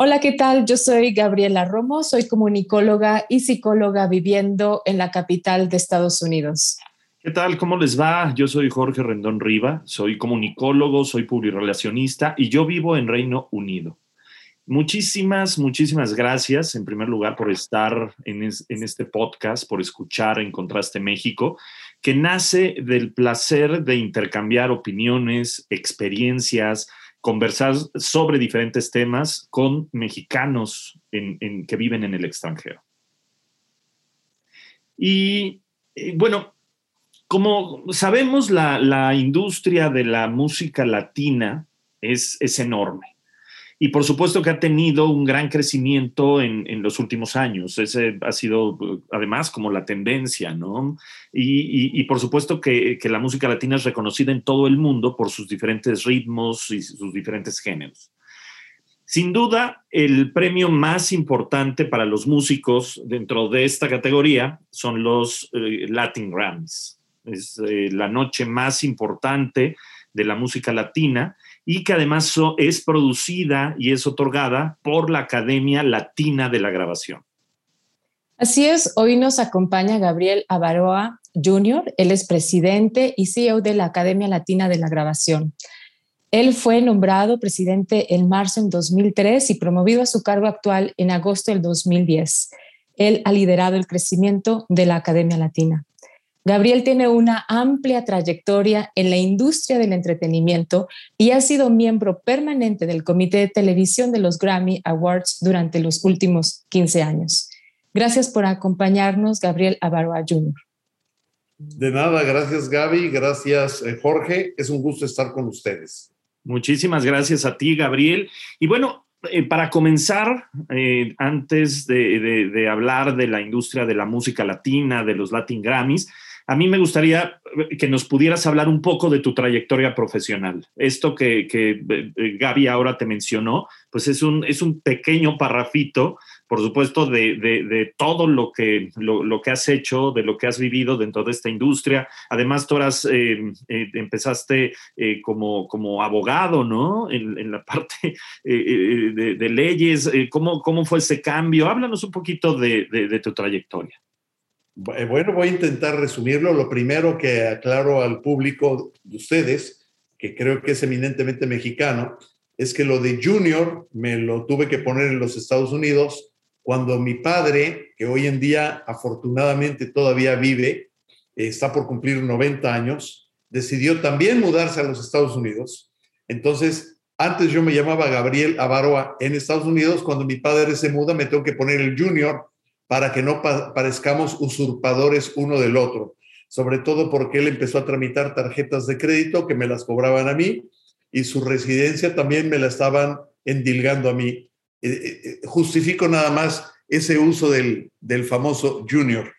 Hola, ¿qué tal? Yo soy Gabriela Romo, soy comunicóloga y psicóloga viviendo en la capital de Estados Unidos. ¿Qué tal? ¿Cómo les va? Yo soy Jorge Rendón Riva, soy comunicólogo, soy publirelacionista y yo vivo en Reino Unido. Muchísimas, muchísimas gracias en primer lugar por estar en, en, este podcast, por escuchar En Contraste México, que nace del placer de intercambiar opiniones, experiencias, conversar sobre diferentes temas con mexicanos que viven en el extranjero. Y, bueno, como sabemos, la, la, industria de la música latina es, es enorme. Y por supuesto que ha tenido un gran crecimiento en, en, los últimos años. Ese ha sido además como la tendencia, ¿no? Y, y, por supuesto que, que, la música latina es reconocida en todo el mundo por sus diferentes ritmos y sus diferentes géneros. Sin duda, el premio más importante para los músicos dentro de esta categoría son los eh, Latin Grammys. Es eh, la noche más importante de la música latina y que además es producida y es otorgada por la Academia Latina de la Grabación. Así es, hoy nos acompaña Gabriel Avaroa Jr., él es presidente y CEO de la Academia Latina de la Grabación. Él fue nombrado presidente en marzo en 2003 y promovido a su cargo actual en agosto del 2010. Él ha liderado el crecimiento de la Academia Latina. Gabriel tiene una amplia trayectoria en la industria del entretenimiento y ha sido miembro permanente del Comité de Televisión de los Grammy Awards durante los últimos 15 años. Gracias por acompañarnos, Gabriel Avaroa Jr. De nada, gracias Gaby, gracias eh, Jorge, es un gusto estar con ustedes. Muchísimas gracias a ti, Gabriel. Y bueno, eh, para comenzar, eh, antes de, de, hablar de la industria de la música latina, de los Latin Grammys, a mí me gustaría que nos pudieras hablar un poco de tu trayectoria profesional. Esto que, que eh, Gaby ahora te mencionó, pues es un, es un pequeño parrafito, por supuesto, de, de, todo lo que, lo, que has hecho, de lo que has vivido dentro de esta industria. Además, tú eras, eh, eh, empezaste como, como abogado, ¿no? En, la parte de, leyes. ¿cómo, ¿Cómo fue ese cambio? Háblanos un poquito de tu trayectoria. Eh, bueno, voy a intentar resumirlo. Lo primero que aclaro al público de ustedes, que creo que es eminentemente mexicano, es que lo de junior me lo tuve que poner en los Estados Unidos cuando mi padre, que hoy en día afortunadamente todavía vive, está por cumplir 90 años, decidió también mudarse a los Estados Unidos. Entonces, antes yo me llamaba Gabriel Avaroa en Estados Unidos, cuando mi padre se muda me tengo que poner el junior para que no parezcamos usurpadores uno del otro, sobre todo porque él empezó a tramitar tarjetas de crédito que me las cobraban a mí y su residencia también me la estaban endilgando a mí. Eh, eh, eh, justifico nada más ese uso del, famoso junior.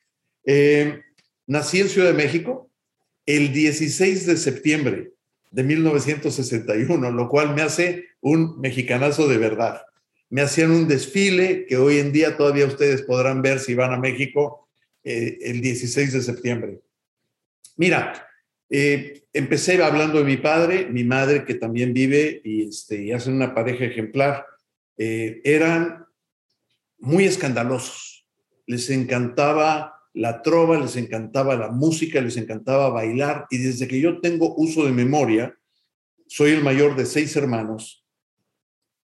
nací en Ciudad de México el 16 de septiembre de 1961, lo cual me hace un mexicanazo de verdad me hacían un desfile que hoy en día todavía ustedes podrán ver si van a México eh, el 16 de septiembre. Mira, eh, empecé hablando de mi padre, mi madre que también vive y, este, y hacen una pareja ejemplar. Eh, eran muy escandalosos. Les encantaba la trova, les encantaba la música, les encantaba bailar y desde que yo tengo uso de memoria, soy el mayor de seis hermanos,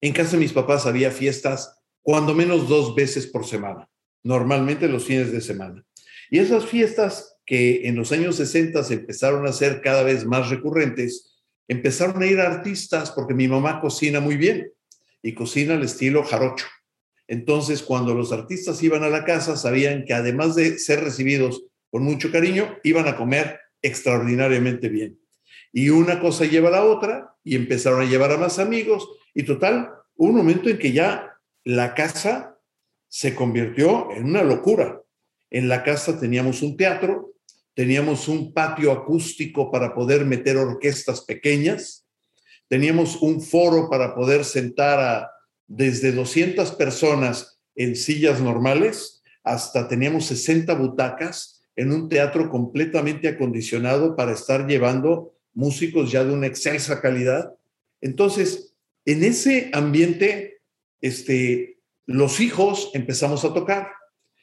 en casa de mis papás había fiestas cuando menos dos veces por semana, normalmente los fines de semana. Y esas fiestas que en los años 60 se empezaron a ser cada vez más recurrentes, empezaron a ir artistas porque mi mamá cocina muy bien y cocina al estilo jarocho. Entonces, cuando los artistas iban a la casa, sabían que además de ser recibidos con mucho cariño, iban a comer extraordinariamente bien. Y una cosa lleva a la otra y empezaron a llevar a más amigos y total, hubo un momento en que ya la casa se convirtió en una locura. En la casa teníamos un teatro, teníamos un patio acústico para poder meter orquestas pequeñas, teníamos un foro para poder sentar a desde 200 personas en sillas normales hasta teníamos 60 butacas en un teatro completamente acondicionado para estar llevando músicos ya de una excelsa calidad. Entonces, en ese ambiente, este, los hijos empezamos a tocar,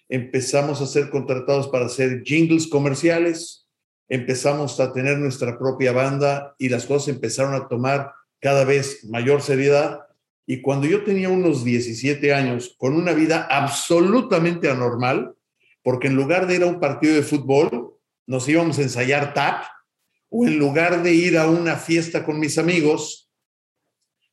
empezamos a ser contratados para hacer jingles comerciales, empezamos a tener nuestra propia banda y las cosas empezaron a tomar cada vez mayor seriedad. Y cuando yo tenía unos 17 años, con una vida absolutamente anormal, porque en lugar de ir a un partido de fútbol, nos íbamos a ensayar tap, o en lugar de ir a una fiesta con mis amigos,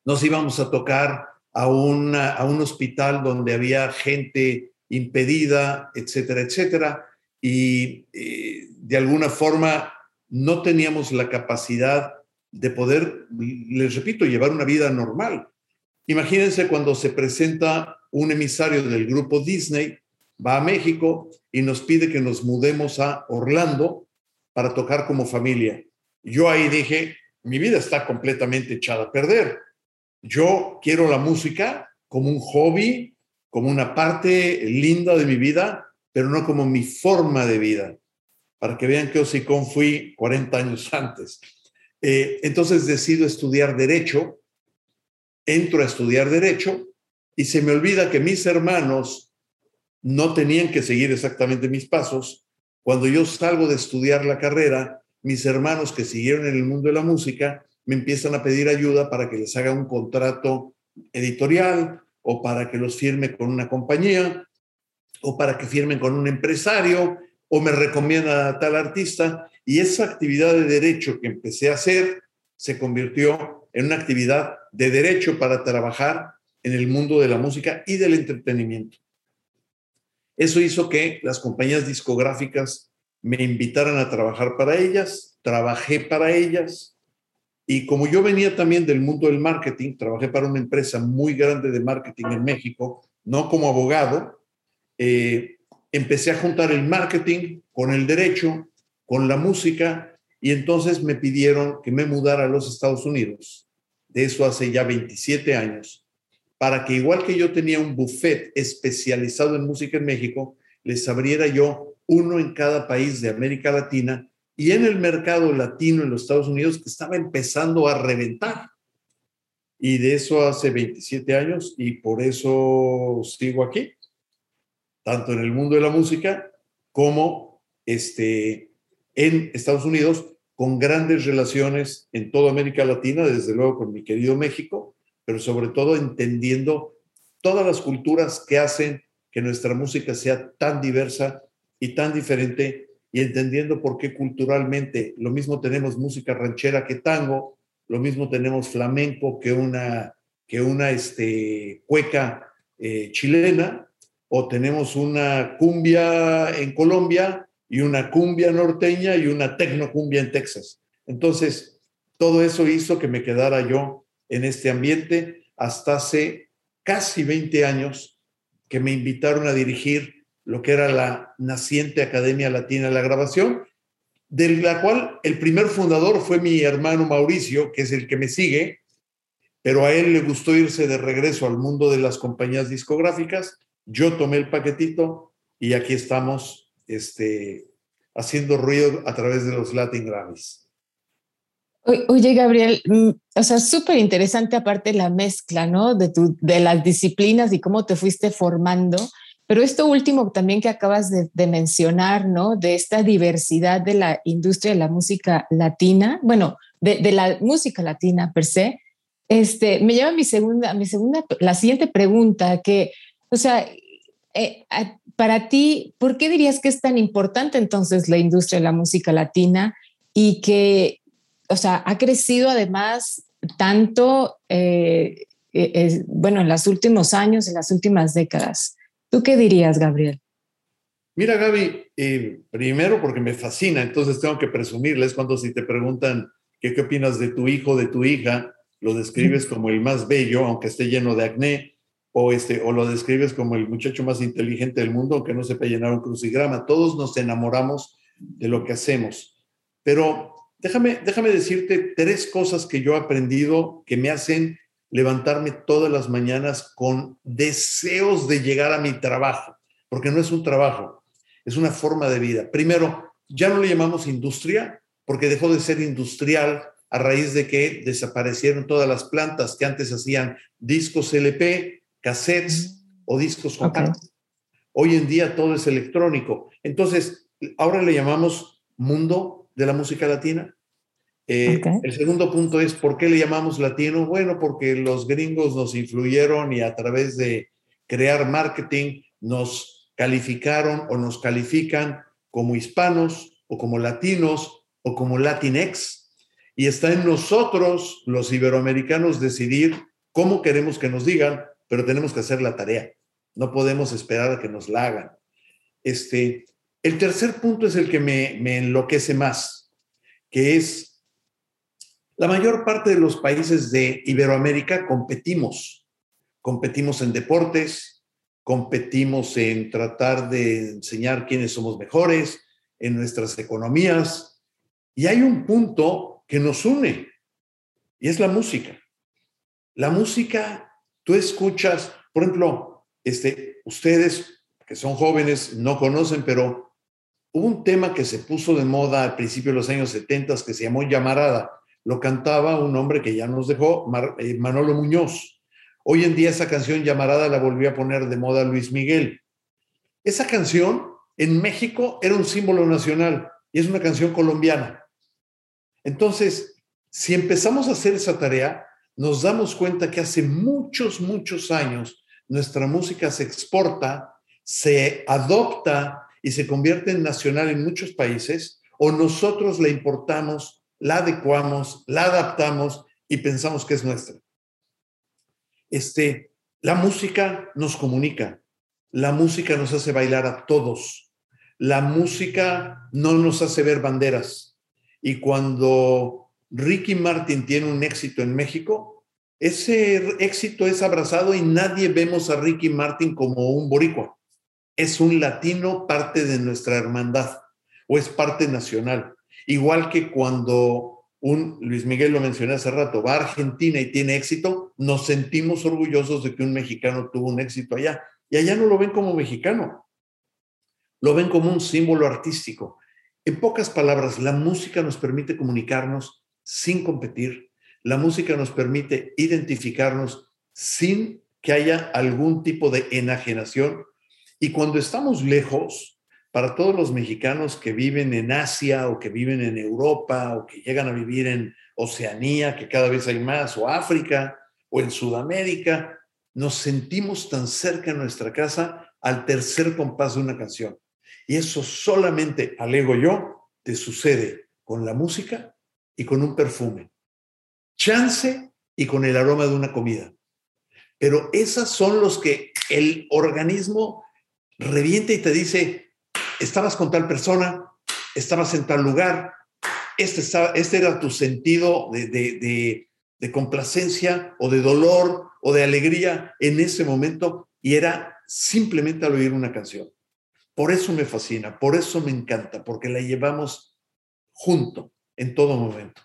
nos íbamos a tocar a, una, a un hospital donde había gente impedida, etcétera, etcétera. Y eh, de alguna forma no teníamos la capacidad de poder, les repito, llevar una vida normal. Imagínense cuando se presenta un emisario del grupo Disney, va a México y nos pide que nos mudemos a Orlando para tocar como familia. Yo ahí dije, mi vida está completamente echada a perder. Yo quiero la música como un hobby, como una parte linda de mi vida, pero no como mi forma de vida. Para que vean que Osicón fui 40 años antes. Eh, entonces decido estudiar Derecho, entro a estudiar Derecho y se me olvida que mis hermanos no tenían que seguir exactamente mis pasos. Cuando yo salgo de estudiar la carrera, mis hermanos que siguieron en el mundo de la música me empiezan a pedir ayuda para que les haga un contrato editorial o para que los firme con una compañía o para que firmen con un empresario o me recomienda a tal artista. Y esa actividad de derecho que empecé a hacer se convirtió en una actividad de derecho para trabajar en el mundo de la música y del entretenimiento. Eso hizo que las compañías discográficas me invitaran a trabajar para ellas, trabajé para ellas, y como yo venía también del mundo del marketing, trabajé para una empresa muy grande de marketing en México, no como abogado, eh, empecé a juntar el marketing con el derecho, con la música, y entonces me pidieron que me mudara a los Estados Unidos. De eso hace ya 27 años, para que igual que yo tenía un buffet especializado en música en México, les abriera yo uno en cada país de América Latina y en el mercado latino en los Estados Unidos que estaba empezando a reventar. Y de eso hace 27 años y por eso sigo aquí, tanto en el mundo de la música como este, en Estados Unidos, con grandes relaciones en toda América Latina, desde luego con mi querido México, pero sobre todo entendiendo todas las culturas que hacen que nuestra música sea tan diversa y tan diferente y entendiendo por qué culturalmente lo mismo tenemos música ranchera que tango, lo mismo tenemos flamenco que una, que una este, cueca eh, chilena, o tenemos una cumbia en Colombia y una cumbia norteña y una tecnocumbia en Texas. Entonces, todo eso hizo que me quedara yo en este ambiente hasta hace casi 20 años que me invitaron a dirigir lo que era la naciente Academia Latina de la Grabación, de la cual el primer fundador fue mi hermano Mauricio, que es el que me sigue, pero a él le gustó irse de regreso al mundo de las compañías discográficas. Yo tomé el paquetito y aquí estamos este, haciendo ruido a través de los Latin Grammys. Oye, Gabriel, mm, o sea, súper interesante aparte la mezcla, ¿no? De, tu, de las disciplinas y cómo te fuiste formando. Pero esto último también que acabas de, mencionar, ¿no? De esta diversidad de la industria de la música latina, bueno, de, la música latina per se, este, me lleva a mi segunda, mi segunda, la siguiente pregunta, que, o sea, eh, para ti, ¿por qué dirías que es tan importante entonces la industria de la música latina y que, o sea, ha crecido además tanto, eh, eh, bueno, en los últimos años, en las últimas décadas? ¿Tú qué dirías, Gabriel? Mira, Gaby, eh, primero porque me fascina, entonces tengo que presumirles cuando si te preguntan qué opinas de tu hijo, de tu hija, lo describes como el más bello, aunque esté lleno de acné, o, este, o lo describes como el muchacho más inteligente del mundo, aunque no sepa llenar un crucigrama. Todos nos enamoramos de lo que hacemos. Pero déjame, déjame decirte tres cosas que yo he aprendido que me hacen levantarme todas las mañanas con deseos de llegar a mi trabajo, porque no es un trabajo, es una forma de vida. Primero, ya no le llamamos industria, porque dejó de ser industrial a raíz de que desaparecieron todas las plantas que antes hacían discos LP, cassettes o discos compactos. Hoy en día todo es electrónico. Entonces, ahora le llamamos mundo de la música latina. Eh, el segundo punto es, ¿por qué le llamamos latino? Bueno, porque los gringos nos influyeron y a través de crear marketing nos calificaron o nos califican como hispanos o como latinos o como latinex. Y está en nosotros, los iberoamericanos, decidir cómo queremos que nos digan pero tenemos que hacer la tarea. No podemos esperar a que nos la hagan. Este, el tercer punto es el que me, me enloquece más, que es la mayor parte de los países de Iberoamérica competimos. Competimos en deportes, competimos en tratar de enseñar quiénes somos mejores, en nuestras economías. Y hay un punto que nos une, y es la música. La música Tú escuchas, por ejemplo, este, ustedes que son jóvenes no conocen, pero hubo un tema que se puso de moda al principio de los años 70 que se llamó Llamarada. Lo cantaba un hombre que ya nos dejó, eh, Manolo Muñoz. Hoy en día esa canción Llamarada la volvió a poner de moda Luis Miguel. Esa canción en México era un símbolo nacional y es una canción colombiana. Entonces, si empezamos a hacer esa tarea, nos damos cuenta que hace muchos, muchos años nuestra música se exporta, se adopta y se convierte en nacional en muchos países, o nosotros la importamos, la adecuamos, la adaptamos y pensamos que es nuestra. Este, la música nos comunica, la música nos hace bailar a todos, la música no nos hace ver banderas. Y cuando Ricky Martin tiene un éxito en México, ese éxito es abrazado y nadie vemos a Ricky Martin como un boricua. Es un latino parte de nuestra hermandad o es parte nacional. Igual que cuando un, Luis Miguel lo mencioné hace rato, va a Argentina y tiene éxito, nos sentimos orgullosos de que un mexicano tuvo un éxito allá. Y allá no lo ven como mexicano, lo ven como un símbolo artístico. En pocas palabras, la música nos permite comunicarnos sin competir. La música nos permite identificarnos sin que haya algún tipo de enajenación. Y cuando estamos lejos, para todos los mexicanos que viven en Asia o que viven en Europa o que llegan a vivir en Oceanía, que cada vez hay más, o África o en Sudamérica, nos sentimos tan cerca de nuestra casa al tercer compás de una canción. Y eso solamente, alego yo, te sucede con la música y con un perfume. Chance y con el aroma de una comida. Pero esas son los que el organismo revienta y te dice, estabas con tal persona, estabas en tal lugar, este, este era tu sentido de, de, de complacencia o de dolor o de alegría en ese momento y era simplemente al oír una canción. Por eso me fascina, por eso me encanta, porque la llevamos junto en todo momento.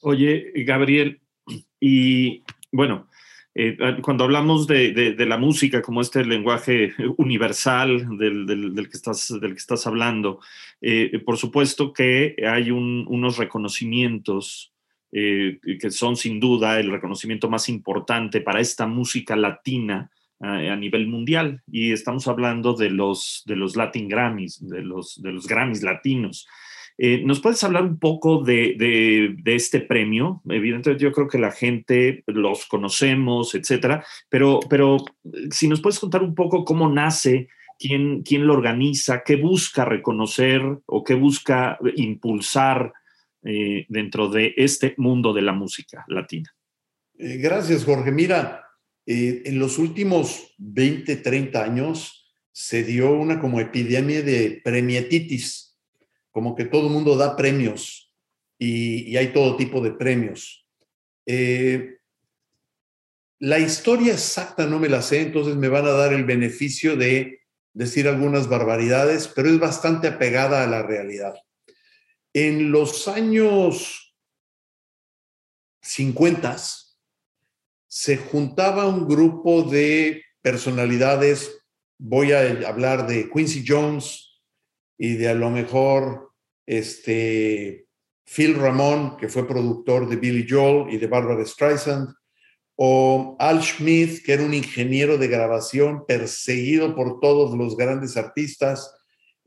Oye, Gabriel, y bueno, eh, cuando hablamos de, la música como este lenguaje universal del, que, estás, del que estás hablando, eh, por supuesto que hay unos reconocimientos eh, que son sin duda el reconocimiento más importante para esta música latina a nivel mundial. Y estamos hablando de los, de los Latin Grammys, de los, de los Grammys latinos. Eh, ¿Nos puedes hablar un poco de, este premio? Evidentemente yo creo que la gente los conocemos, etcétera, pero, pero eh, si nos puedes contar un poco cómo nace, quién, quién lo organiza, qué busca reconocer o qué busca impulsar eh, dentro de este mundo de la música latina. gracias, Jorge. Mira, en los últimos 20, 30 años se dio una como epidemia de premietitis como que todo el mundo da premios y, hay todo tipo de premios. Eh, la historia exacta no me la sé, entonces me van a dar el beneficio de decir algunas barbaridades, pero es bastante apegada a la realidad. En los años 50 se juntaba un grupo de personalidades, voy a hablar de Quincy Jones y de a lo mejor este Phil Ramón, que fue productor de Billy Joel y de Barbara Streisand, o Al Smith, que era un ingeniero de grabación perseguido por todos los grandes artistas.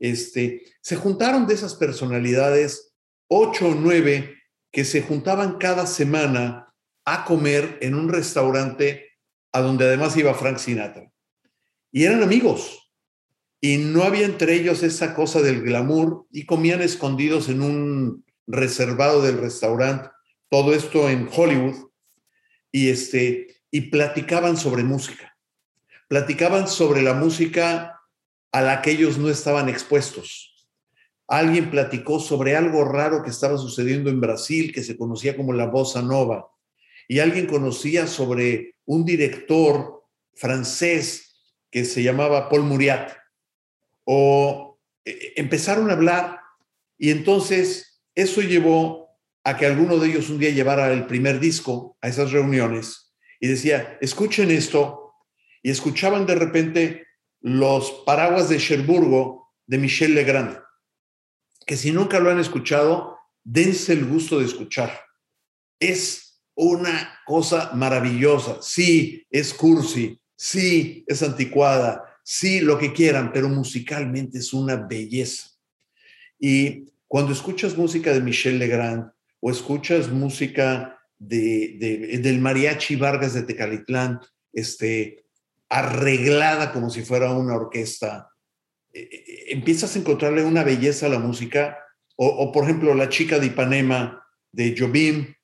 Este, se juntaron de esas personalidades ocho o nueve que se juntaban cada semana a comer en un restaurante a donde además iba Frank Sinatra. Y eran amigos. Y no había entre ellos esa cosa del glamour y comían escondidos en un reservado del restaurante. Todo esto en Hollywood y, este, y platicaban sobre música. Platicaban sobre la música a la que ellos no estaban expuestos. Alguien platicó sobre algo raro que estaba sucediendo en Brasil, que se conocía como la bossa nova. Y alguien conocía sobre un director francés que se llamaba Paul Muriat. O eh, empezaron a hablar y entonces eso llevó a que alguno de ellos un día llevara el primer disco a esas reuniones y decía, escuchen esto, y escuchaban de repente los paraguas de Cherburgo de Michel Legrand, que si nunca lo han escuchado, dense el gusto de escuchar. Es una cosa maravillosa. Sí, es cursi, sí, es anticuada, sí, lo que quieran, pero musicalmente es una belleza. Y cuando escuchas música de Michel Legrand, o escuchas música de, del mariachi Vargas de Tecalitlán, este, arreglada como si fuera una orquesta, eh, eh, empiezas a encontrarle una belleza a la música, o, por ejemplo la chica de Ipanema de Jobim,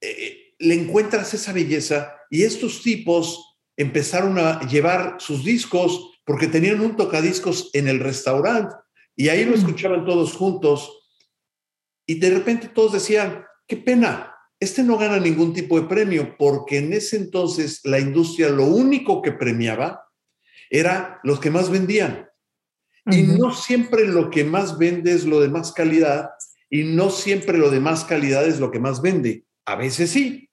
eh, le encuentras esa belleza y estos tipos empezaron a llevar sus discos porque tenían un tocadiscos en el restaurante y ahí lo mm. escuchaban todos juntos y de repente todos decían, qué pena, este no gana ningún tipo de premio, porque en ese entonces la industria lo único que premiaba era los que más vendían. Y no siempre lo que más vende es lo de más calidad, y no siempre lo de más calidad es lo que más vende. A veces sí,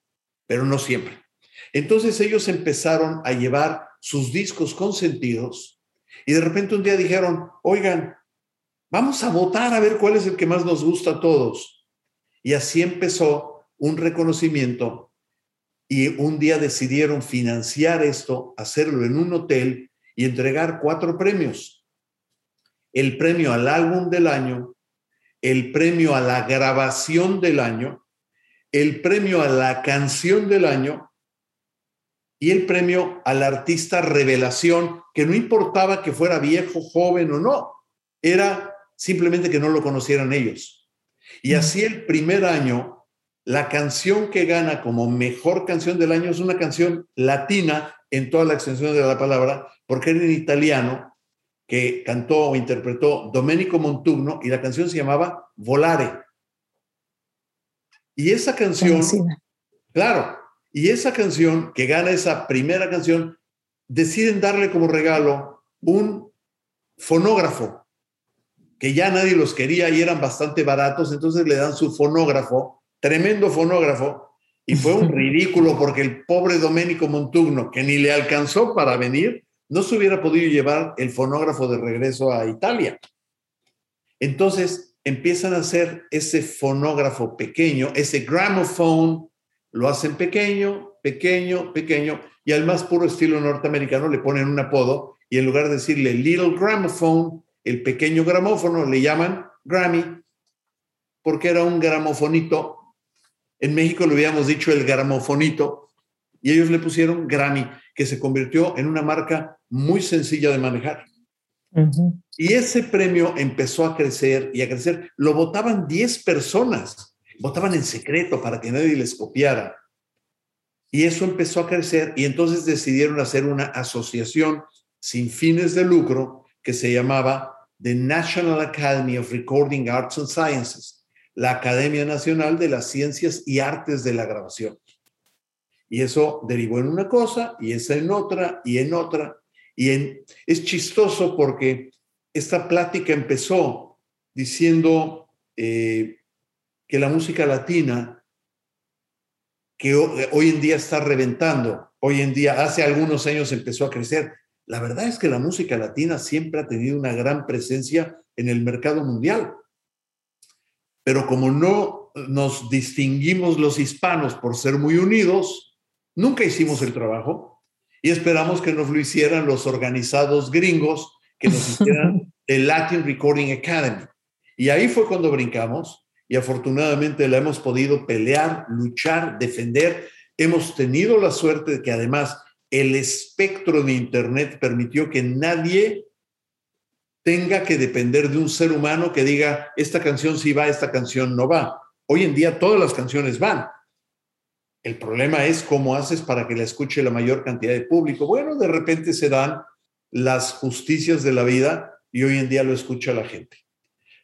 pero no siempre. Entonces ellos empezaron a llevar sus discos consentidos y de repente un día dijeron, oigan, Vamos a votar a ver cuál es el que más nos gusta a todos. Y así empezó un reconocimiento y un día decidieron financiar esto, hacerlo en un hotel y entregar cuatro premios. El premio al álbum del año, el premio a la grabación del año, el premio a la canción del año y el premio al artista revelación, que no importaba que fuera viejo, joven o no, era simplemente que no lo conocieran ellos. Y así el primer año, la canción que gana como mejor canción del año es una canción latina en toda la extensión de la palabra, porque era en italiano, que cantó o interpretó Domenico Montugno y la canción se llamaba Volare. Y esa canción, claro, y esa canción que gana esa primera canción, deciden darle como regalo un fonógrafo que ya nadie los quería y eran bastante baratos, entonces le dan su fonógrafo, tremendo fonógrafo, y fue un ridículo porque el pobre Domenico Montugno, que ni le alcanzó para venir, no se hubiera podido llevar el fonógrafo de regreso a Italia. Entonces empiezan a hacer ese fonógrafo pequeño, ese gramophone, lo hacen pequeño, pequeño, pequeño, y al más puro estilo norteamericano le ponen un apodo y en lugar de decirle Little Gramophone, el pequeño gramófono, le llaman Grammy, porque era un gramofonito. En México le habíamos dicho el gramofonito, y ellos le pusieron Grammy, que se convirtió en una marca muy sencilla de manejar. Y ese premio empezó a crecer y a crecer. Lo votaban 10 personas, votaban en secreto para que nadie les copiara. Y eso empezó a crecer y entonces decidieron hacer una asociación sin fines de lucro que se llamaba The National Academy of Recording Arts and Sciences, la Academia Nacional de las Ciencias y Artes de la Grabación. Y eso derivó en una cosa, y esa en otra, y en otra. Y es chistoso porque esta plática empezó diciendo eh, que la música latina, que hoy en día está reventando, hoy en día, hace algunos años empezó a crecer. La verdad es que la música latina siempre ha tenido una gran presencia en el mercado mundial. Pero como no nos distinguimos los hispanos por ser muy unidos, nunca hicimos el trabajo y esperamos que nos lo hicieran los organizados gringos, que nos hicieran el Latin Recording Academy. Y ahí fue cuando brincamos y afortunadamente la hemos podido pelear, luchar, defender. Hemos tenido la suerte de que además el espectro de Internet permitió que nadie tenga que depender de un ser humano que diga, esta canción sí va, esta canción no va. Hoy en día todas las canciones van. El problema es cómo haces para que la escuche la mayor cantidad de público. Bueno, de repente se dan las justicias de la vida y hoy en día lo escucha la gente.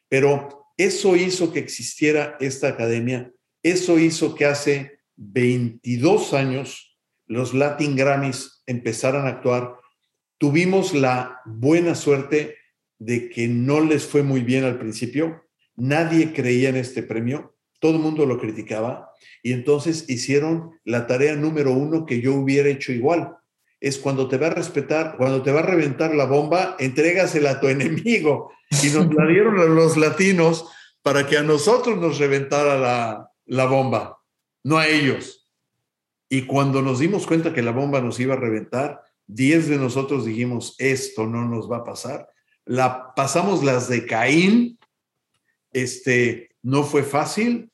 Pero eso hizo que existiera esta academia, eso hizo que hace 22 años los Latin Grammys empezaran a actuar. Tuvimos la buena suerte de que no les fue muy bien al principio, nadie creía en este premio, todo el mundo lo criticaba y entonces hicieron la tarea número uno que yo hubiera hecho igual. Es cuando te va a respetar, cuando te va a reventar la bomba, entrégasela a tu enemigo. Y nos la dieron a los latinos para que a nosotros nos reventara la, la bomba, no a ellos. Y cuando nos dimos cuenta que la bomba nos iba a reventar, diez de nosotros dijimos, esto no nos va a pasar la pasamos las de Caín, este, no fue fácil,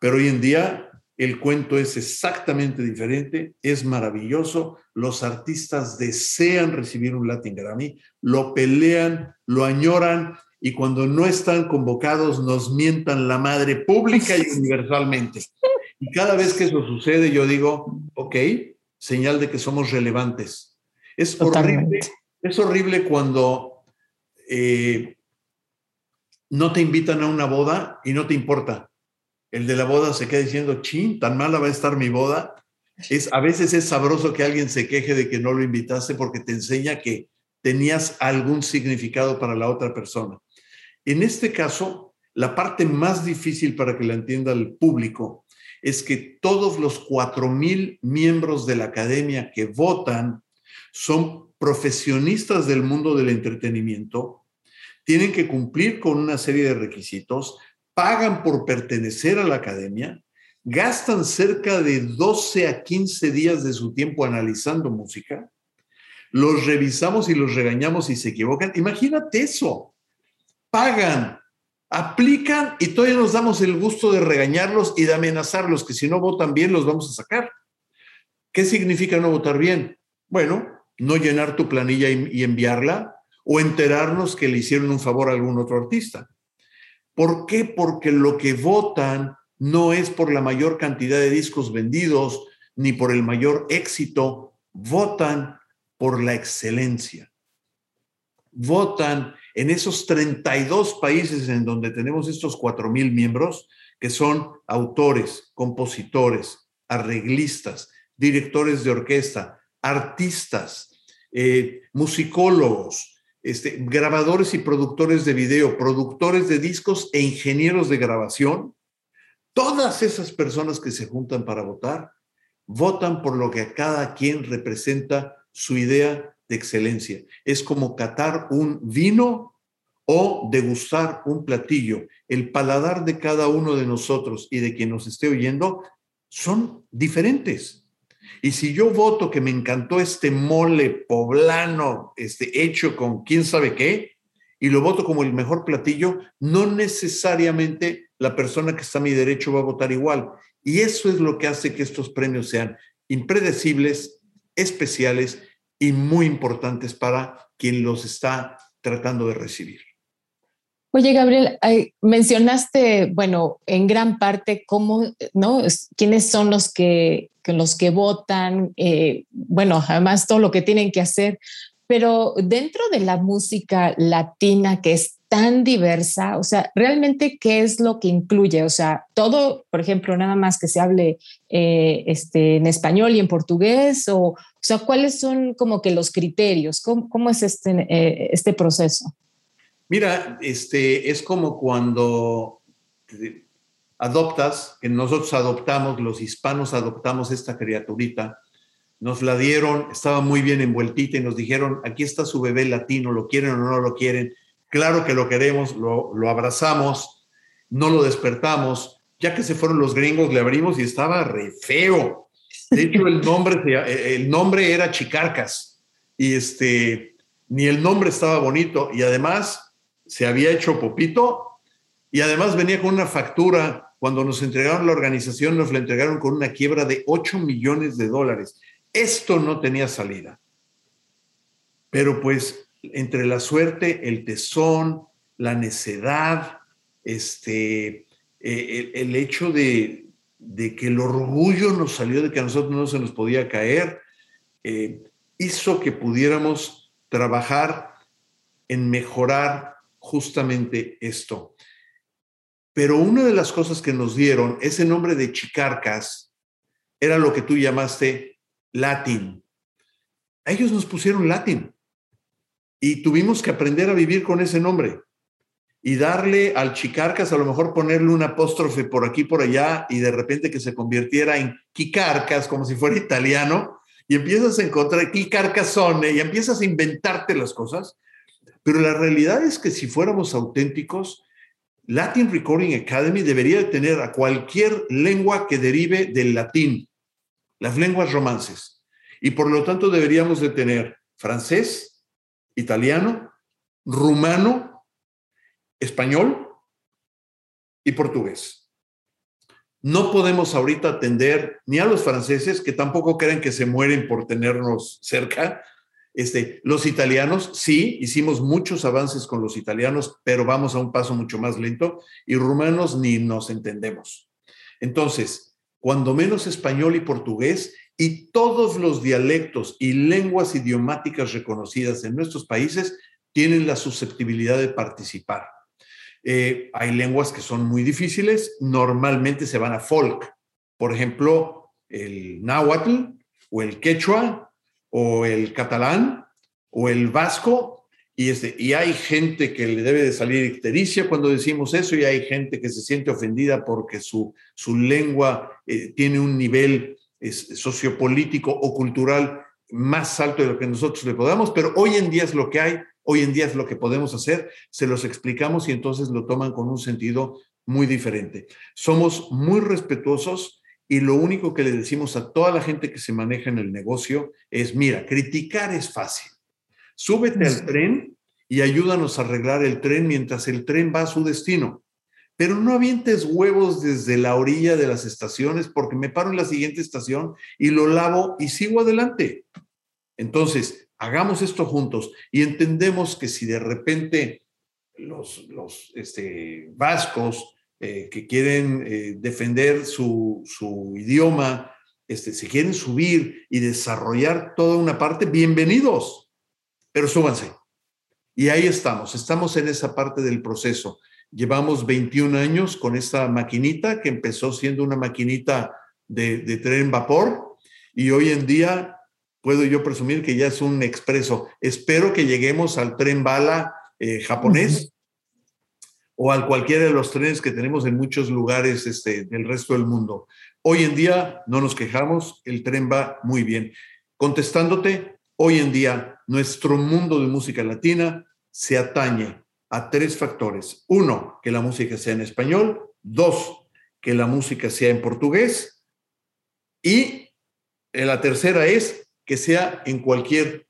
pero hoy en día el cuento es exactamente diferente, es maravilloso, los artistas desean recibir un Latin Grammy, lo pelean, lo añoran y cuando no están convocados nos mientan la madre pública y universalmente. Y cada vez que eso sucede yo digo, ok, señal de que somos relevantes. Es horrible, es horrible cuando eh, no te invitan a una boda y no te importa. El de la boda se queda diciendo, chin, tan mala va a estar mi boda. Es, a veces es sabroso que alguien se queje de que no lo invitaste porque te enseña que tenías algún significado para la otra persona. En este caso, la parte más difícil para que la entienda el público es que todos los cuatro mil miembros de la academia que votan son profesionistas del mundo del entretenimiento tienen que cumplir con una serie de requisitos, pagan por pertenecer a la academia, gastan cerca de 12 a 15 días de su tiempo analizando música, los revisamos y los regañamos si se equivocan. Imagínate eso. Pagan, aplican y todavía nos damos el gusto de regañarlos y de amenazarlos, que si no votan bien los vamos a sacar. ¿Qué significa no votar bien? Bueno, no llenar tu planilla y enviarla, o enterarnos que le hicieron un favor a algún otro artista. ¿Por qué? Porque lo que votan no es por la mayor cantidad de discos vendidos ni por el mayor éxito, votan por la excelencia. Votan en esos 32 países en donde tenemos estos 4.000 miembros, que son autores, compositores, arreglistas, directores de orquesta, artistas, eh, musicólogos, este, grabadores y productores de video, productores de discos e ingenieros de grabación, todas esas personas que se juntan para votar, votan por lo que a cada quien representa su idea de excelencia. Es como catar un vino o degustar un platillo. El paladar de cada uno de nosotros y de quien nos esté oyendo son diferentes. Y si yo voto que me encantó este mole poblano, este hecho con quién sabe qué, y lo voto como el mejor platillo, no necesariamente la persona que está a mi derecho va a votar igual. Y eso es lo que hace que estos premios sean impredecibles, especiales y muy importantes para quien los está tratando de recibir. Oye, Gabriel, mencionaste, bueno, en gran parte cómo, ¿no? ¿Quiénes son los que, los que votan? Eh, bueno, además todo lo que tienen que hacer, pero dentro de la música latina, que es tan diversa? O sea, ¿realmente qué es lo que incluye? O sea, todo, por ejemplo, nada más que se hable eh, este, en español y en portugués, o, o sea, ¿cuáles son como que los criterios? ¿Cómo, es este, eh, este proceso? Mira, este, es como cuando adoptas, que nosotros adoptamos, los hispanos adoptamos esta criaturita, nos la dieron, estaba muy bien envueltita y nos dijeron, aquí está su bebé latino, lo quieren o no lo quieren, claro que lo queremos, lo, abrazamos, no lo despertamos, ya que se fueron los gringos, le abrimos y estaba re feo. De hecho, el nombre, el nombre era Chicarcas. Y este, ni el nombre estaba bonito. Y además se había hecho popito y además venía con una factura cuando nos entregaron la organización, nos la entregaron con una quiebra de 8 millones de dólares. Esto no tenía salida. Pero pues entre la suerte, el tesón, la necedad, este, eh, el, hecho de, que el orgullo nos salió de que a nosotros no se nos podía caer, eh, hizo que pudiéramos trabajar en mejorar justamente esto. Pero una de las cosas que nos dieron, ese nombre de Chicarcas, era lo que tú llamaste latín. ellos nos pusieron latín y tuvimos que aprender a vivir con ese nombre y darle al Chicarcas, a lo mejor ponerle un apóstrofe por aquí, por allá, y de repente que se convirtiera en Quicarcas, como si fuera italiano, y empiezas a encontrar Quicarcasone y empiezas a inventarte las cosas. Pero la realidad es que si fuéramos auténticos, Latin Recording Academy debería tener a cualquier lengua que derive del latín, las lenguas romances. Y por lo tanto deberíamos de tener francés, italiano, rumano, español y portugués. No podemos ahorita atender ni a los franceses, que tampoco creen que se mueren por tenernos cerca, este, los italianos, sí, hicimos muchos avances con los italianos, pero vamos a un paso mucho más lento y rumanos ni nos entendemos. Entonces, cuando menos español y portugués y todos los dialectos y lenguas idiomáticas reconocidas en nuestros países tienen la susceptibilidad de participar. Eh, hay lenguas que son muy difíciles, normalmente se van a folk. Por ejemplo, el náhuatl o el quechua o el catalán o el vasco, y, este, y hay gente que le debe de salir ictericia cuando decimos eso, y hay gente que se siente ofendida porque su, su lengua eh, tiene un nivel sociopolítico o cultural más alto de lo que nosotros le podamos, pero hoy en día es lo que hay, hoy en día es lo que podemos hacer, se los explicamos y entonces lo toman con un sentido muy diferente. Somos muy respetuosos y lo único que le decimos a toda la gente que se maneja en el negocio es, mira, criticar es fácil. Súbete al tren y ayúdanos a arreglar el tren mientras el tren va a su destino. Pero no avientes huevos desde la orilla de las estaciones porque me paro en la siguiente estación y lo lavo y sigo adelante. Entonces, hagamos esto juntos y entendemos que si de repente los, los este, vascos, eh, que quieren eh, defender su, idioma, este, se quieren subir y desarrollar toda una parte, bienvenidos, pero súbanse. Y ahí estamos, estamos en esa parte del proceso. Llevamos 21 años con esta maquinita que empezó siendo una maquinita de, tren vapor y hoy en día puedo yo presumir que ya es un expreso. Espero que lleguemos al tren bala eh, japonés, o al cualquiera de los trenes que tenemos en muchos lugares este, del resto del mundo. Hoy en día no nos quejamos, el tren va muy bien. Contestándote, hoy en día nuestro mundo de música latina se atañe a tres factores. Uno, que la música sea en español. Dos, que la música sea en portugués. Y la tercera es que sea en cualquier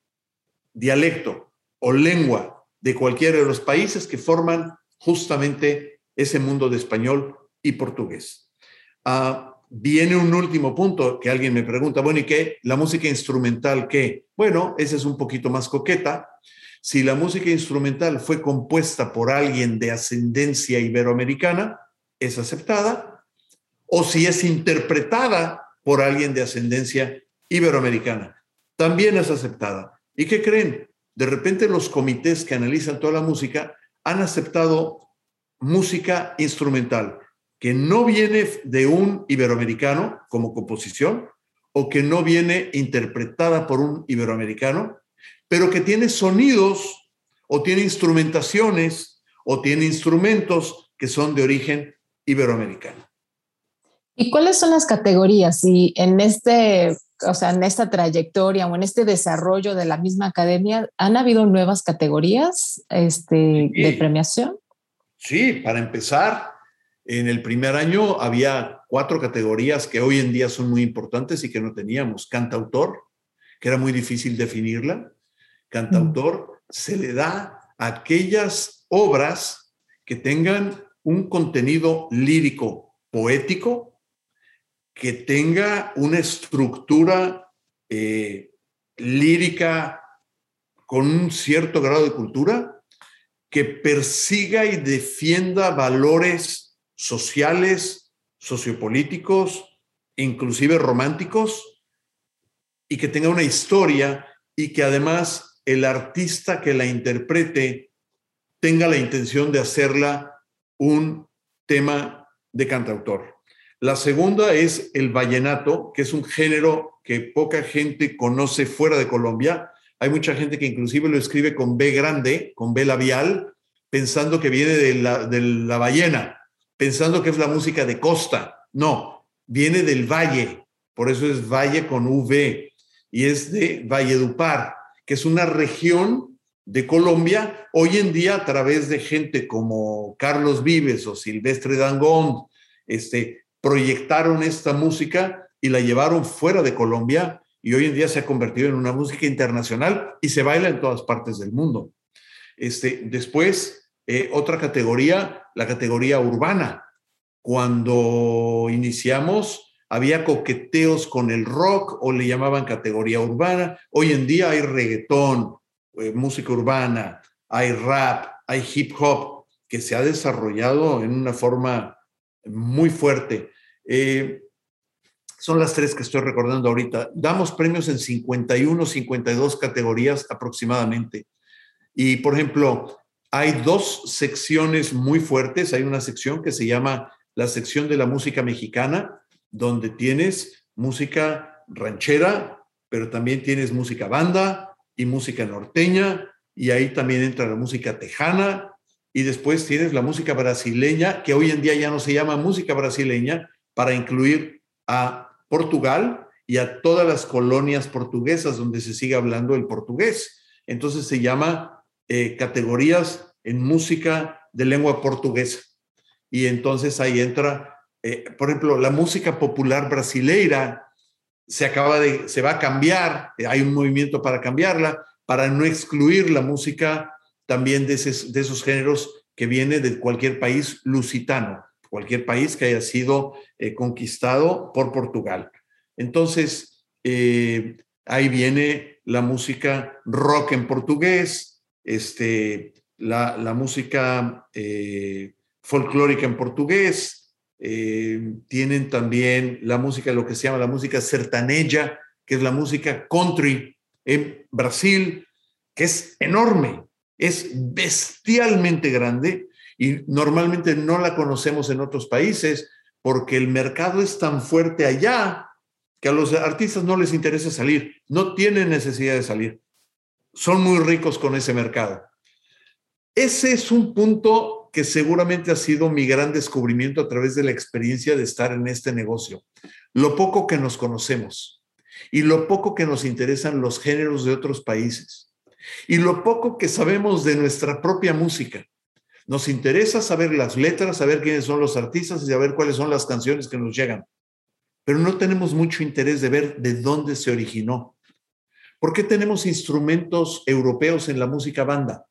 dialecto o lengua de cualquiera de los países que forman justamente ese mundo de español y portugués. Ah, viene un último punto que alguien me pregunta, bueno, ¿y qué? ¿La música instrumental qué? Bueno, esa es un poquito más coqueta. Si la música instrumental fue compuesta por alguien de ascendencia iberoamericana, es aceptada. O si es interpretada por alguien de ascendencia iberoamericana, también es aceptada. ¿Y qué creen? De repente los comités que analizan toda la música han aceptado música instrumental que no viene de un iberoamericano como composición o que no viene interpretada por un iberoamericano, pero que tiene sonidos o tiene instrumentaciones o tiene instrumentos que son de origen iberoamericano. ¿Y cuáles son las categorías? Y en este, o sea, en esta trayectoria o en este desarrollo de la misma academia, ¿han habido nuevas categorías este, de premiación? Sí, para empezar, en el primer año había cuatro categorías que hoy en día son muy importantes y que no teníamos. Cantautor, que era muy difícil definirla. Cantautor se le da a aquellas obras que tengan un contenido lírico, poético, que tenga una estructura eh, lírica con un cierto grado de cultura, que persiga y defienda valores sociales, sociopolíticos, inclusive románticos, y que tenga una historia y que además el artista que la interprete tenga la intención de hacerla un tema de cantautor. La segunda es el vallenato, que es un género que poca gente conoce fuera de Colombia. Hay mucha gente que inclusive lo escribe con B grande, con B labial, pensando que viene de la, de la ballena, pensando que es la música de costa. No, viene del valle, por eso es valle con V, y es de Valledupar, que es una región de Colombia, hoy en día a través de gente como Carlos Vives o Silvestre Dangond, este, proyectaron esta música y la llevaron fuera de Colombia y hoy en día se ha convertido en una música internacional y se baila en todas partes del mundo. Este, después, eh, otra categoría, la categoría urbana. Cuando iniciamos, había coqueteos con el rock o le llamaban categoría urbana. Hoy en día hay reggaetón, eh, música urbana, hay rap, hay hip hop, que se ha desarrollado en una forma muy fuerte. Eh, son las tres que estoy recordando ahorita. Damos premios en 51, 52 categorías aproximadamente. Y, por ejemplo, hay dos secciones muy fuertes. Hay una sección que se llama la sección de la música mexicana, donde tienes música ranchera, pero también tienes música banda y música norteña, y ahí también entra la música tejana, y después tienes la música brasileña, que hoy en día ya no se llama música brasileña, para incluir a Portugal y a todas las colonias portuguesas donde se sigue hablando el portugués. Entonces se llama eh, categorías en música de lengua portuguesa. Y entonces ahí entra, eh, por ejemplo, la música popular brasileira se acaba de, se va a cambiar, hay un movimiento para cambiarla, para no excluir la música también de, de esos géneros que viene de cualquier país lusitano cualquier país que haya sido eh, conquistado por Portugal. Entonces, eh, ahí viene la música rock en portugués, este, la, música eh, folclórica en portugués, tienen también la música, lo que se llama la música sertaneja, que es la música country en Brasil, que es enorme, es bestialmente grande y normalmente no la conocemos en otros países porque el mercado es tan fuerte allá que a los artistas no les interesa salir, no tienen necesidad de salir. Son muy ricos con ese mercado. Ese es un punto que seguramente ha sido mi gran descubrimiento a través de la experiencia de estar en este negocio. Lo poco que nos conocemos y lo poco que nos interesan los géneros de otros países y lo poco que sabemos de nuestra propia música. Nos interesa saber las letras, saber quiénes son los artistas y saber cuáles son las canciones que nos llegan. Pero no tenemos mucho interés de ver de dónde se originó. ¿Por qué tenemos instrumentos europeos en la música banda?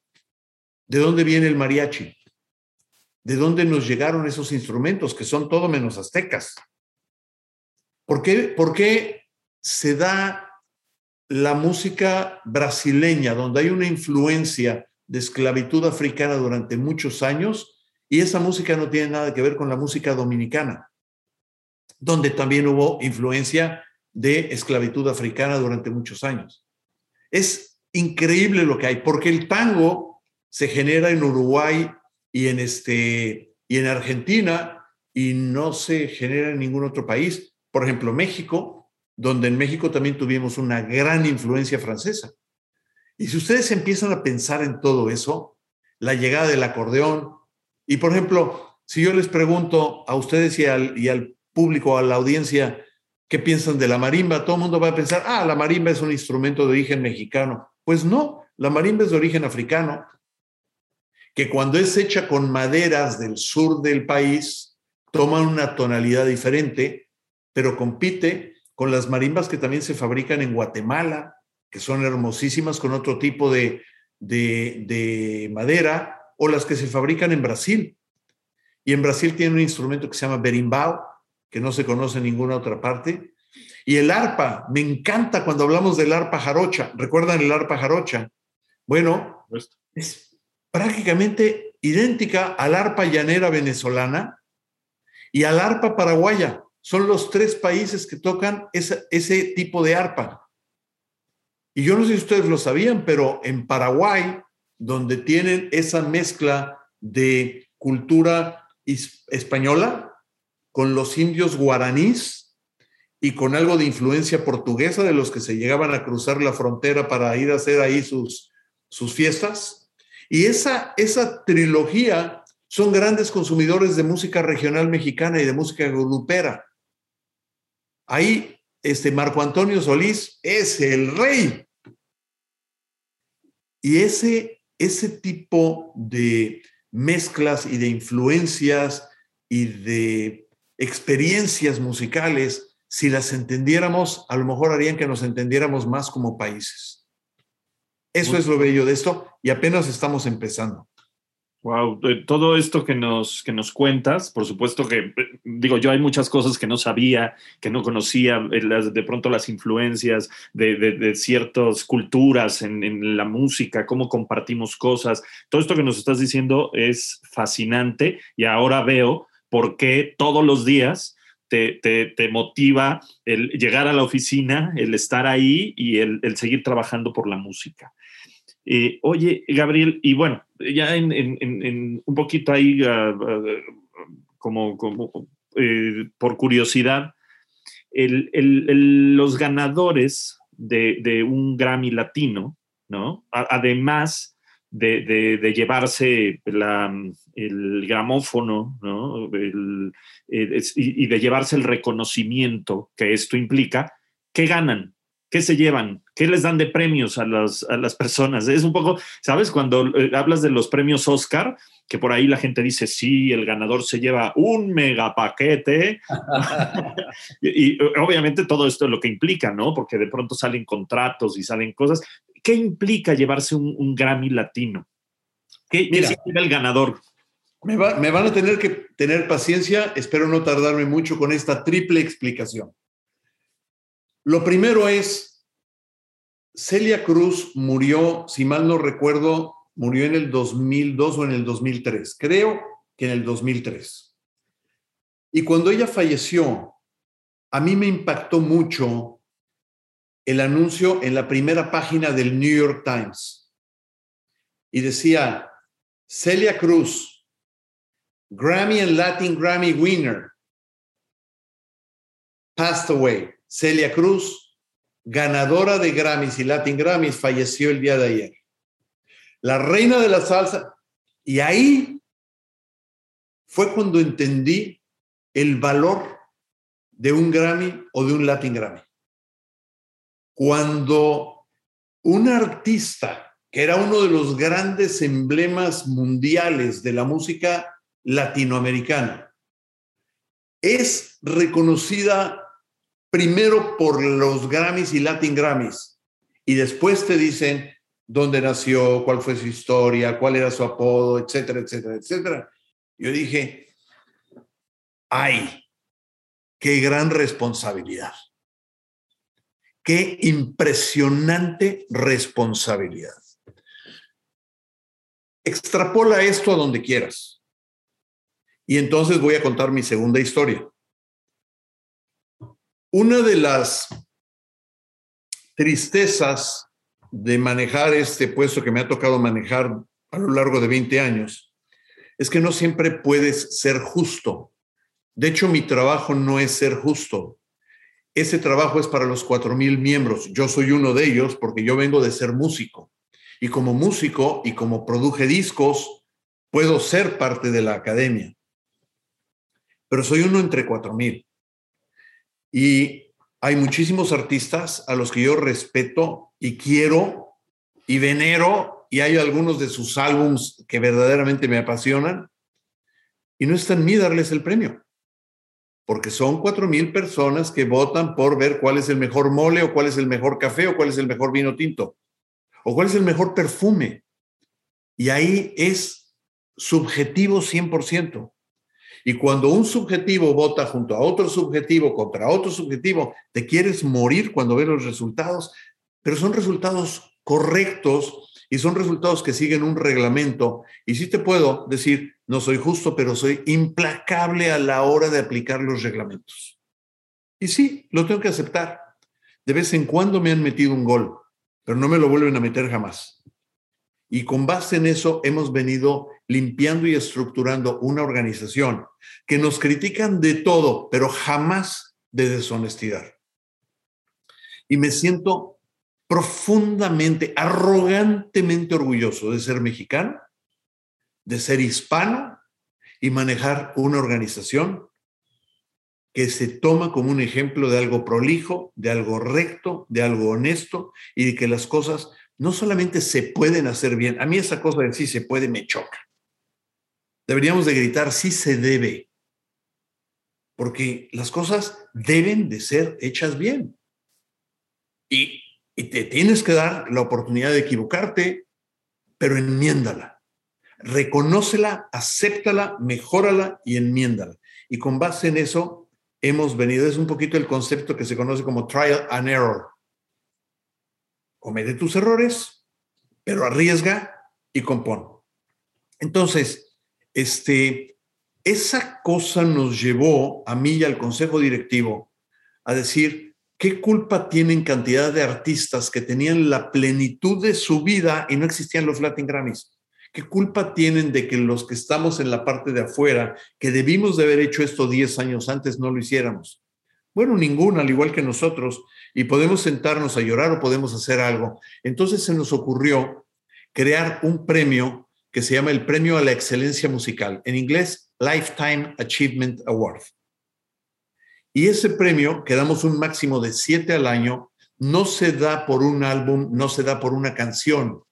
¿De dónde viene el mariachi? ¿De dónde nos llegaron esos instrumentos que son todo menos aztecas? ¿Por qué, por qué se da la música brasileña, donde hay una influencia de esclavitud africana durante muchos años y esa música no tiene nada que ver con la música dominicana, donde también hubo influencia de esclavitud africana durante muchos años. Es increíble lo que hay, porque el tango se genera en Uruguay y en, este, y en Argentina y no se genera en ningún otro país. Por ejemplo, México, donde en México también tuvimos una gran influencia francesa. Y si ustedes empiezan a pensar en todo eso, la llegada del acordeón, y por ejemplo, si yo les pregunto a ustedes y al, público, a la audiencia, ¿qué piensan de la marimba? Todo el mundo va a pensar, ah, la marimba es un instrumento de origen mexicano. Pues no, la marimba es de origen africano, que cuando es hecha con maderas del sur del país, toma una tonalidad diferente, pero compite con las marimbas que también se fabrican en Guatemala, que son hermosísimas con otro tipo de, de, madera, o las que se fabrican en Brasil. Y en Brasil tiene un instrumento que se llama berimbau, que no se conoce en ninguna otra parte. Y el arpa, me encanta cuando hablamos del arpa jarocha. ¿Recuerdan el arpa jarocha? Bueno, es prácticamente idéntica al arpa llanera venezolana y al arpa paraguaya. Son los tres países que tocan ese tipo de arpa. Y yo no sé si ustedes lo sabían, pero en Paraguay, donde tienen esa mezcla de cultura española con los indios guaraníes y con algo de influencia portuguesa de los que se llegaban a cruzar la frontera para ir a hacer ahí sus, sus fiestas. Y esa, esa trilogía son grandes consumidores de música regional mexicana y de música grupera. Ahí este Marco Antonio Solís es el rey. Y ese, ese tipo de mezclas y de influencias y de experiencias musicales, si las entendiéramos, a lo mejor harían que nos entendiéramos más como países. Eso es lo bello de esto y apenas estamos empezando. Wow, todo esto que nos, que nos cuentas, por supuesto que, digo, yo hay muchas cosas que no sabía, que no conocía, eh, de pronto las influencias de, ciertas culturas en, la música, cómo compartimos cosas, todo esto que nos estás diciendo es fascinante y ahora veo por qué todos los días te, motiva el llegar a la oficina, el estar ahí y el, el seguir trabajando por la música. Eh, oye, Gabriel, y bueno, ya en, un poquito ahí, ah, ah, como, eh, por curiosidad, los ganadores de, un Grammy latino, ¿no? además de, llevarse el gramófono, ¿no? y de llevarse el reconocimiento que esto implica, ¿qué ganan? ¿Qué se llevan? ¿Qué les dan de premios a, las personas? Es un poco, ¿sabes? Cuando eh, hablas de los premios Oscar, que por ahí la gente dice, sí, el ganador se lleva un mega paquete. y, obviamente todo esto es lo que implica, ¿no? Porque de pronto salen contratos y salen cosas. ¿Qué implica llevarse un, Grammy latino? ¿Qué, ¿qué el ganador? Me, me van a tener que tener paciencia, espero no tardarme mucho con esta triple explicación. Lo primero es, Celia Cruz murió, si mal no recuerdo, murió en el 2002 o en el 2003. Creo que en el 2003. Y cuando ella falleció, a mí me impactó mucho el anuncio en la primera página del New York Times. Y decía, Celia Cruz, Grammy and Latin Grammy winner, passed away. Celia Cruz, ganadora de Grammys y Latin Grammys, falleció el día de ayer. La reina de la salsa. Y ahí fue cuando entendí el valor de un Grammy o de un Latin Grammy. Cuando un artista, que era uno de los grandes emblemas mundiales de la música latinoamericana, es reconocida primero por los Grammys y Latin Grammys, y después te dicen dónde nació, cuál fue su historia, cuál era su apodo, etcétera, etcétera, etcétera. Yo dije, ay, qué gran responsabilidad. Qué impresionante responsabilidad. Extrapola esto a donde quieras. Y entonces voy a contar mi segunda historia. Una de las tristezas de manejar este puesto que me ha tocado manejar a lo largo de 20 años es que no siempre puedes ser justo. De hecho, mi trabajo no es ser justo. Ese trabajo es para los 4.000 miembros. Yo soy uno de ellos porque yo vengo de ser músico. Y como músico y como produje discos, puedo ser parte de la academia. Pero soy uno entre 4.000. Y hay muchísimos artistas a los que yo respeto y quiero y venero, y hay algunos de sus álbums que verdaderamente me apasionan, y no está en mí darles el premio, porque son cuatro mil personas que votan por ver cuál es el mejor mole o cuál es el mejor café o cuál es el mejor vino tinto o cuál es el mejor perfume. Y ahí es subjetivo 100%. Y cuando un subjetivo vota junto a otro subjetivo contra otro subjetivo, te quieres morir cuando ves los resultados, pero son resultados correctos y son resultados que siguen un reglamento. Y sí te puedo decir, no soy justo, pero soy implacable a la hora de aplicar los reglamentos. Y sí, lo tengo que aceptar. De vez en cuando me han metido un gol, pero no me lo vuelven a meter jamás. Y con base en eso hemos venido limpiando y estructurando una organización que nos critican de todo, pero jamás de deshonestidad. Y me siento profundamente, arrogantemente orgulloso de ser mexicano, de ser hispano y manejar una organización que se toma como un ejemplo de algo prolijo, de algo recto, de algo honesto y de que las cosas no solamente se pueden hacer bien, a mí esa cosa de sí se puede me choca. Deberíamos de gritar sí se debe, porque las cosas deben de ser hechas bien. Y, y te tienes que dar la oportunidad de equivocarte, pero enmiéndala. Reconócela, acéptala, mejórala y enmiéndala. Y con base en eso hemos venido, es un poquito el concepto que se conoce como trial and error comete tus errores, pero arriesga y compone. Entonces, este, esa cosa nos llevó a mí y al consejo directivo a decir, ¿qué culpa tienen cantidad de artistas que tenían la plenitud de su vida y no existían los Latin Grammys? ¿Qué culpa tienen de que los que estamos en la parte de afuera, que debimos de haber hecho esto 10 años antes, no lo hiciéramos? Bueno, ninguna, al igual que nosotros, y podemos sentarnos a llorar o podemos hacer algo. Entonces se nos ocurrió crear un premio que se llama el Premio a la Excelencia Musical, en inglés Lifetime Achievement Award. Y ese premio, que damos un máximo de siete al año, no se da por un álbum, no se da por una canción,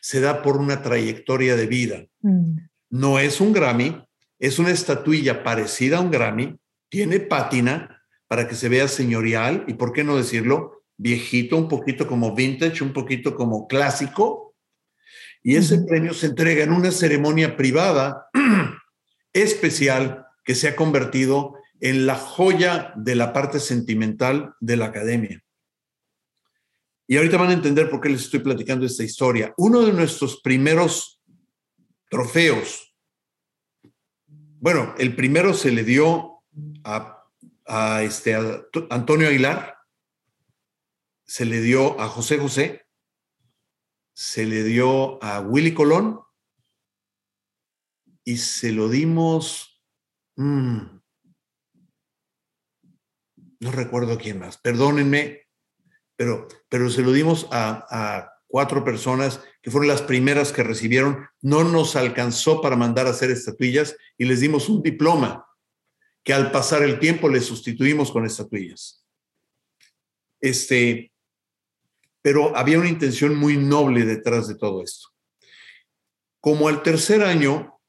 se da por una trayectoria de vida. Mm. No es un Grammy, es una estatuilla parecida a un Grammy, tiene pátina, para que se vea señorial y, ¿por qué no decirlo? Viejito, un poquito como vintage, un poquito como clásico. Y ese premio se entrega en una ceremonia privada especial que se ha convertido en la joya de la parte sentimental de la academia. Y ahorita van a entender por qué les estoy platicando esta historia. Uno de nuestros primeros trofeos, bueno, el primero se le dio a a, este, Antonio Aguilar, se le dio a José José, se le dio a Willy Colón y se lo dimos, mm, no recuerdo quién más, perdónenme, pero, pero se lo dimos a, a cuatro personas que fueron las primeras que recibieron. No nos alcanzó para mandar a hacer estatuillas y les dimos un diploma que al pasar el tiempo le sustituimos con estatuillas. Este, pero había una intención muy noble detrás de todo esto. Como al tercer año,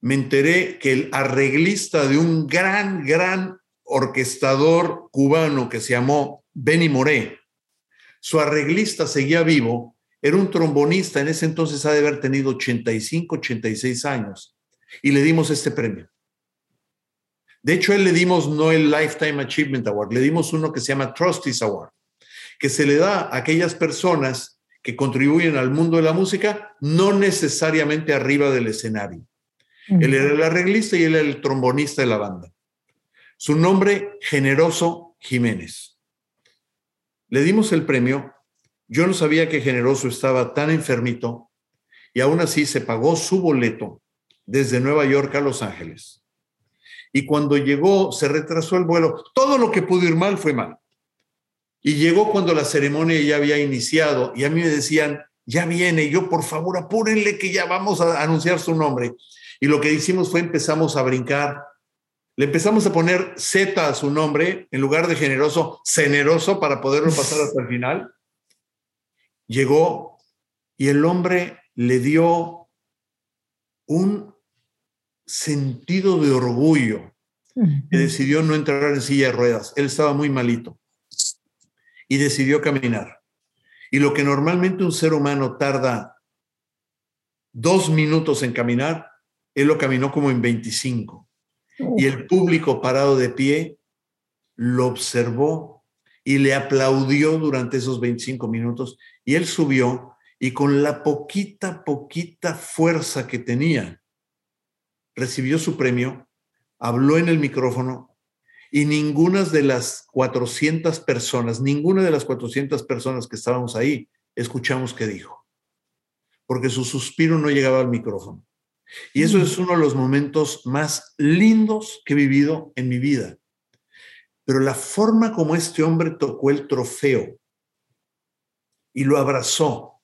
me enteré que el arreglista de un gran, gran orquestador cubano que se llamó Benny Moré, su arreglista seguía vivo, era un trombonista, en ese entonces ha de haber tenido 85, 86 años, y le dimos este premio. De hecho, él le dimos no el Lifetime Achievement Award, le dimos uno que se llama Trustees Award, que se le da a aquellas personas que contribuyen al mundo de la música, no necesariamente arriba del escenario. Él era el arreglista y él era el trombonista de la banda. Su nombre, Generoso Jiménez. Le dimos el premio. Yo no sabía que Generoso estaba tan enfermito y aún así se pagó su boleto desde Nueva York a Los Ángeles. Y cuando llegó, se retrasó el vuelo. Todo lo que pudo ir mal fue mal. Y llegó cuando la ceremonia ya había iniciado y a mí me decían, ya viene, y yo por favor apúrenle que ya vamos a anunciar su nombre. Y lo que hicimos fue empezamos a brincar. Le empezamos a poner Z a su nombre en lugar de generoso, generoso para poderlo pasar hasta el final. Llegó y el hombre le dio un sentido de orgullo que decidió no entrar en silla de ruedas. Él estaba muy malito y decidió caminar. Y lo que normalmente un ser humano tarda dos minutos en caminar, él lo caminó como en 25. Y el público parado de pie lo observó y le aplaudió durante esos 25 minutos. Y él subió y con la poquita, poquita fuerza que tenía, recibió su premio, habló en el micrófono y ninguna de las 400 personas, ninguna de las 400 personas que estábamos ahí, escuchamos qué dijo, porque su suspiro no llegaba al micrófono. Y eso es uno de los momentos más lindos que he vivido en mi vida. Pero la forma como este hombre tocó el trofeo y lo abrazó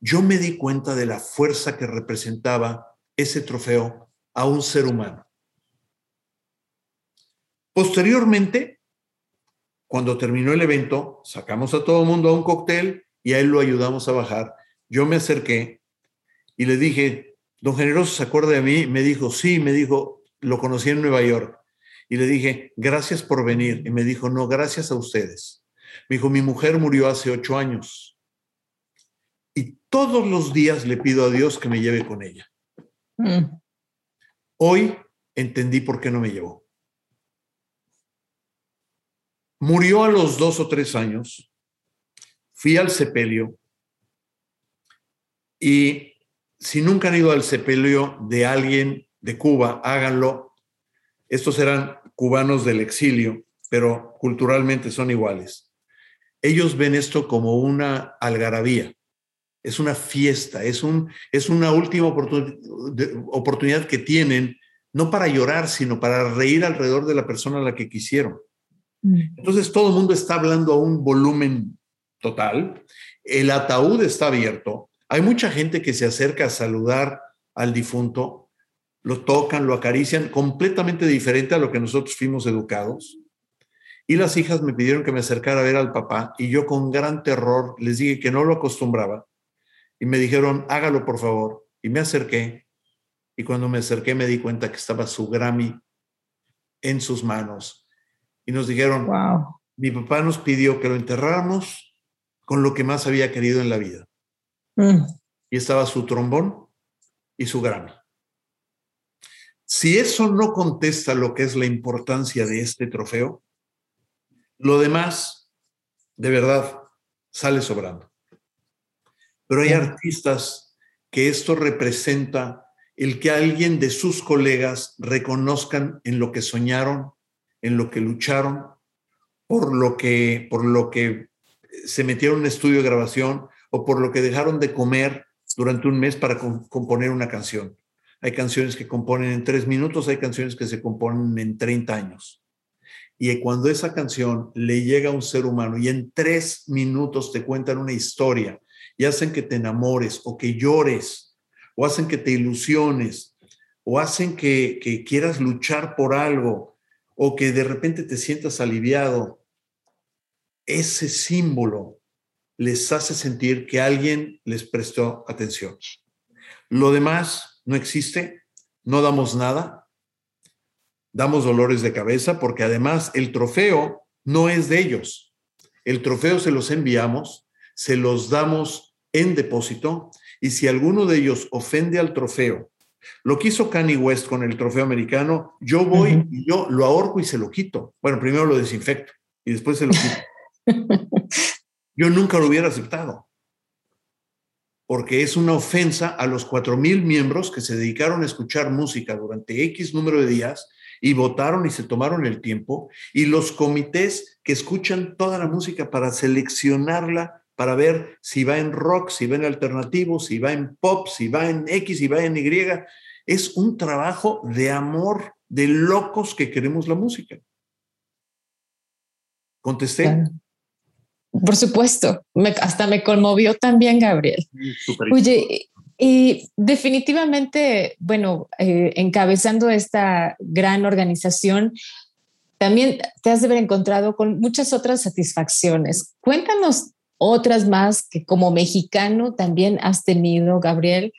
yo me di cuenta de la fuerza que representaba ese trofeo a un ser humano. Posteriormente, cuando terminó el evento, sacamos a todo el mundo a un cóctel y a él lo ayudamos a bajar. Yo me acerqué y le dije, don Generoso, ¿se acuerda de mí? Me dijo, sí, me dijo, lo conocí en Nueva York. Y le dije, gracias por venir. Y me dijo, no, gracias a ustedes. Me dijo, mi mujer murió hace ocho años y todos los días le pido a Dios que me lleve con ella. Mm. Hoy entendí por qué no me llevó. Murió a los dos o tres años. Fui al sepelio y si nunca han ido al sepelio de alguien de Cuba, háganlo. Estos eran cubanos del exilio, pero culturalmente son iguales. Ellos ven esto como una algarabía es una fiesta, es, un, es una última oportunidad que tienen, no para llorar, sino para reír alrededor de la persona a la que quisieron. Mm. Entonces todo el mundo está hablando a un volumen total, el ataúd está abierto, hay mucha gente que se acerca a saludar al difunto, lo tocan, lo acarician, completamente diferente a lo que nosotros fuimos educados. Y las hijas me pidieron que me acercara a ver al papá y yo con gran terror les dije que no lo acostumbraba y me dijeron, hágalo por favor. Y me acerqué y cuando me acerqué me di cuenta que estaba su Grammy en sus manos. Y nos dijeron, wow. mi papá nos pidió que lo enterráramos con lo que más había querido en la vida. Mm. Y estaba su trombón y su Grammy. Si eso no contesta lo que es la importancia de este trofeo, lo demás, de verdad, sale sobrando. Pero hay artistas que esto representa el que alguien de sus colegas reconozcan en lo que soñaron, en lo que lucharon, por lo que, por lo que se metieron en un estudio de grabación o por lo que dejaron de comer durante un mes para componer una canción. Hay canciones que componen en tres minutos, hay canciones que se componen en 30 años. Y cuando esa canción le llega a un ser humano y en tres minutos te cuentan una historia y hacen que te enamores o que llores o hacen que te ilusiones o hacen que, que quieras luchar por algo o que de repente te sientas aliviado, ese símbolo les hace sentir que alguien les prestó atención. Lo demás no existe, no damos nada, damos dolores de cabeza porque además el trofeo no es de ellos. El trofeo se los enviamos, se los damos en depósito y si alguno de ellos ofende al trofeo, lo que hizo Kanye West con el trofeo americano, yo voy y yo lo ahorco y se lo quito. Bueno, primero lo desinfecto y después se lo quito. yo nunca lo hubiera aceptado porque es una ofensa a los cuatro mil miembros que se dedicaron a escuchar música durante X número de días y votaron y se tomaron el tiempo, y los comités que escuchan toda la música para seleccionarla para ver si va en rock, si va en alternativo, si va en pop, si va en X, si va en Y. Es un trabajo de amor de locos que queremos la música. ¿Contesté? Por supuesto, hasta me conmovió también, Gabriel. Oye, y definitivamente, bueno, eh, encabezando esta gran organización, también te has de haber encontrado con muchas otras satisfacciones. Cuéntanos otras más que como mexicano también has tenido, Gabriel,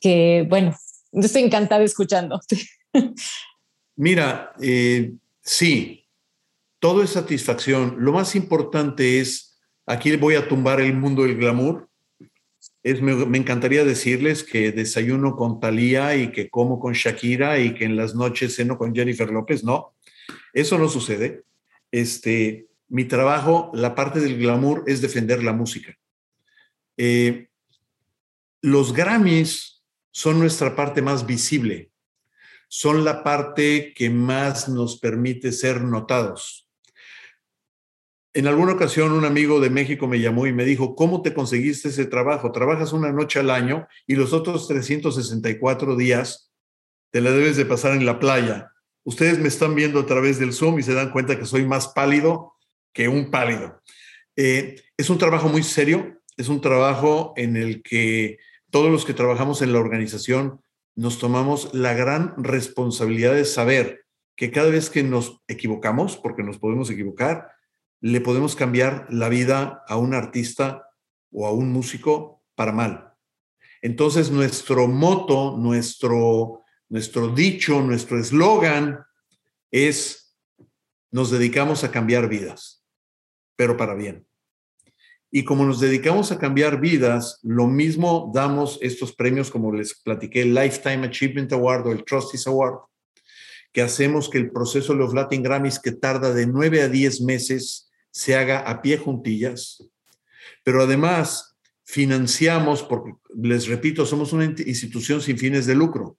que bueno, estoy encantada escuchándote. Mira, eh, sí, todo es satisfacción. Lo más importante es, aquí voy a tumbar el mundo del glamour. Es, me, encantaría decirles que desayuno con Talía y que como con Shakira y que en las noches ceno con Jennifer López. No, eso no sucede. Este, mi trabajo, la parte del glamour es defender la música. Eh, los Grammys son nuestra parte más visible, son la parte que más nos permite ser notados. En alguna ocasión un amigo de México me llamó y me dijo, ¿cómo te conseguiste ese trabajo? Trabajas una noche al año y los otros 364 días te la debes de pasar en la playa. Ustedes me están viendo a través del Zoom y se dan cuenta que soy más pálido que un pálido. Eh, es un trabajo muy serio, es un trabajo en el que todos los que trabajamos en la organización nos tomamos la gran responsabilidad de saber que cada vez que nos equivocamos, porque nos podemos equivocar, le podemos cambiar la vida a un artista o a un músico para mal. Entonces, nuestro moto, nuestro, nuestro dicho, nuestro eslogan es, nos dedicamos a cambiar vidas pero para bien. Y como nos dedicamos a cambiar vidas, lo mismo damos estos premios, como les platiqué, el Lifetime Achievement Award o el Trustees Award, que hacemos que el proceso de los Latin Grammys, que tarda de 9 a 10 meses, se haga a pie juntillas. Pero además financiamos, porque les repito, somos una institución sin fines de lucro.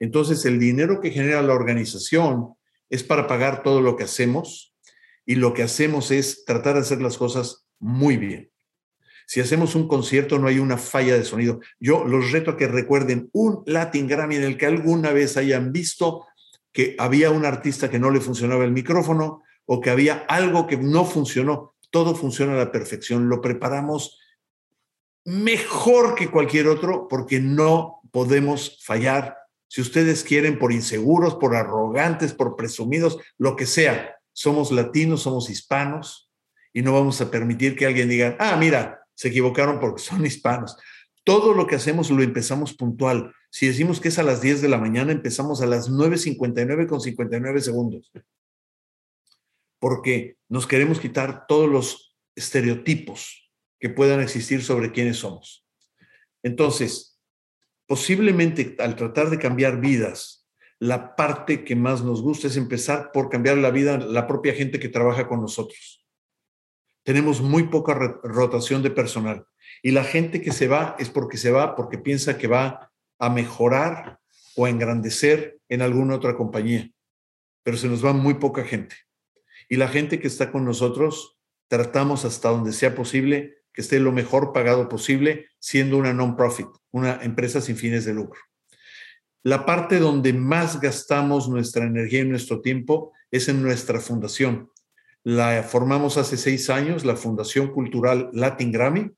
Entonces, el dinero que genera la organización es para pagar todo lo que hacemos, y lo que hacemos es tratar de hacer las cosas muy bien. Si hacemos un concierto no hay una falla de sonido. Yo los reto a que recuerden un Latin Grammy en el que alguna vez hayan visto que había un artista que no le funcionaba el micrófono o que había algo que no funcionó. Todo funciona a la perfección. Lo preparamos mejor que cualquier otro porque no podemos fallar. Si ustedes quieren, por inseguros, por arrogantes, por presumidos, lo que sea, somos latinos, somos hispanos y no vamos a permitir que alguien diga, ah, mira, se equivocaron porque son hispanos. Todo lo que hacemos lo empezamos puntual. Si decimos que es a las 10 de la mañana, empezamos a las 9.59 con 59 segundos. Porque nos queremos quitar todos los estereotipos que puedan existir sobre quiénes somos. Entonces, posiblemente al tratar de cambiar vidas, la parte que más nos gusta es empezar por cambiar la vida la propia gente que trabaja con nosotros. Tenemos muy poca rotación de personal y la gente que se va es porque se va porque piensa que va a mejorar o a engrandecer en alguna otra compañía, pero se nos va muy poca gente. Y la gente que está con nosotros tratamos hasta donde sea posible que esté lo mejor pagado posible, siendo una non-profit, una empresa sin fines de lucro. La parte donde más gastamos nuestra energía y nuestro tiempo es en nuestra fundación. La formamos hace seis años, la Fundación Cultural Latin Grammy,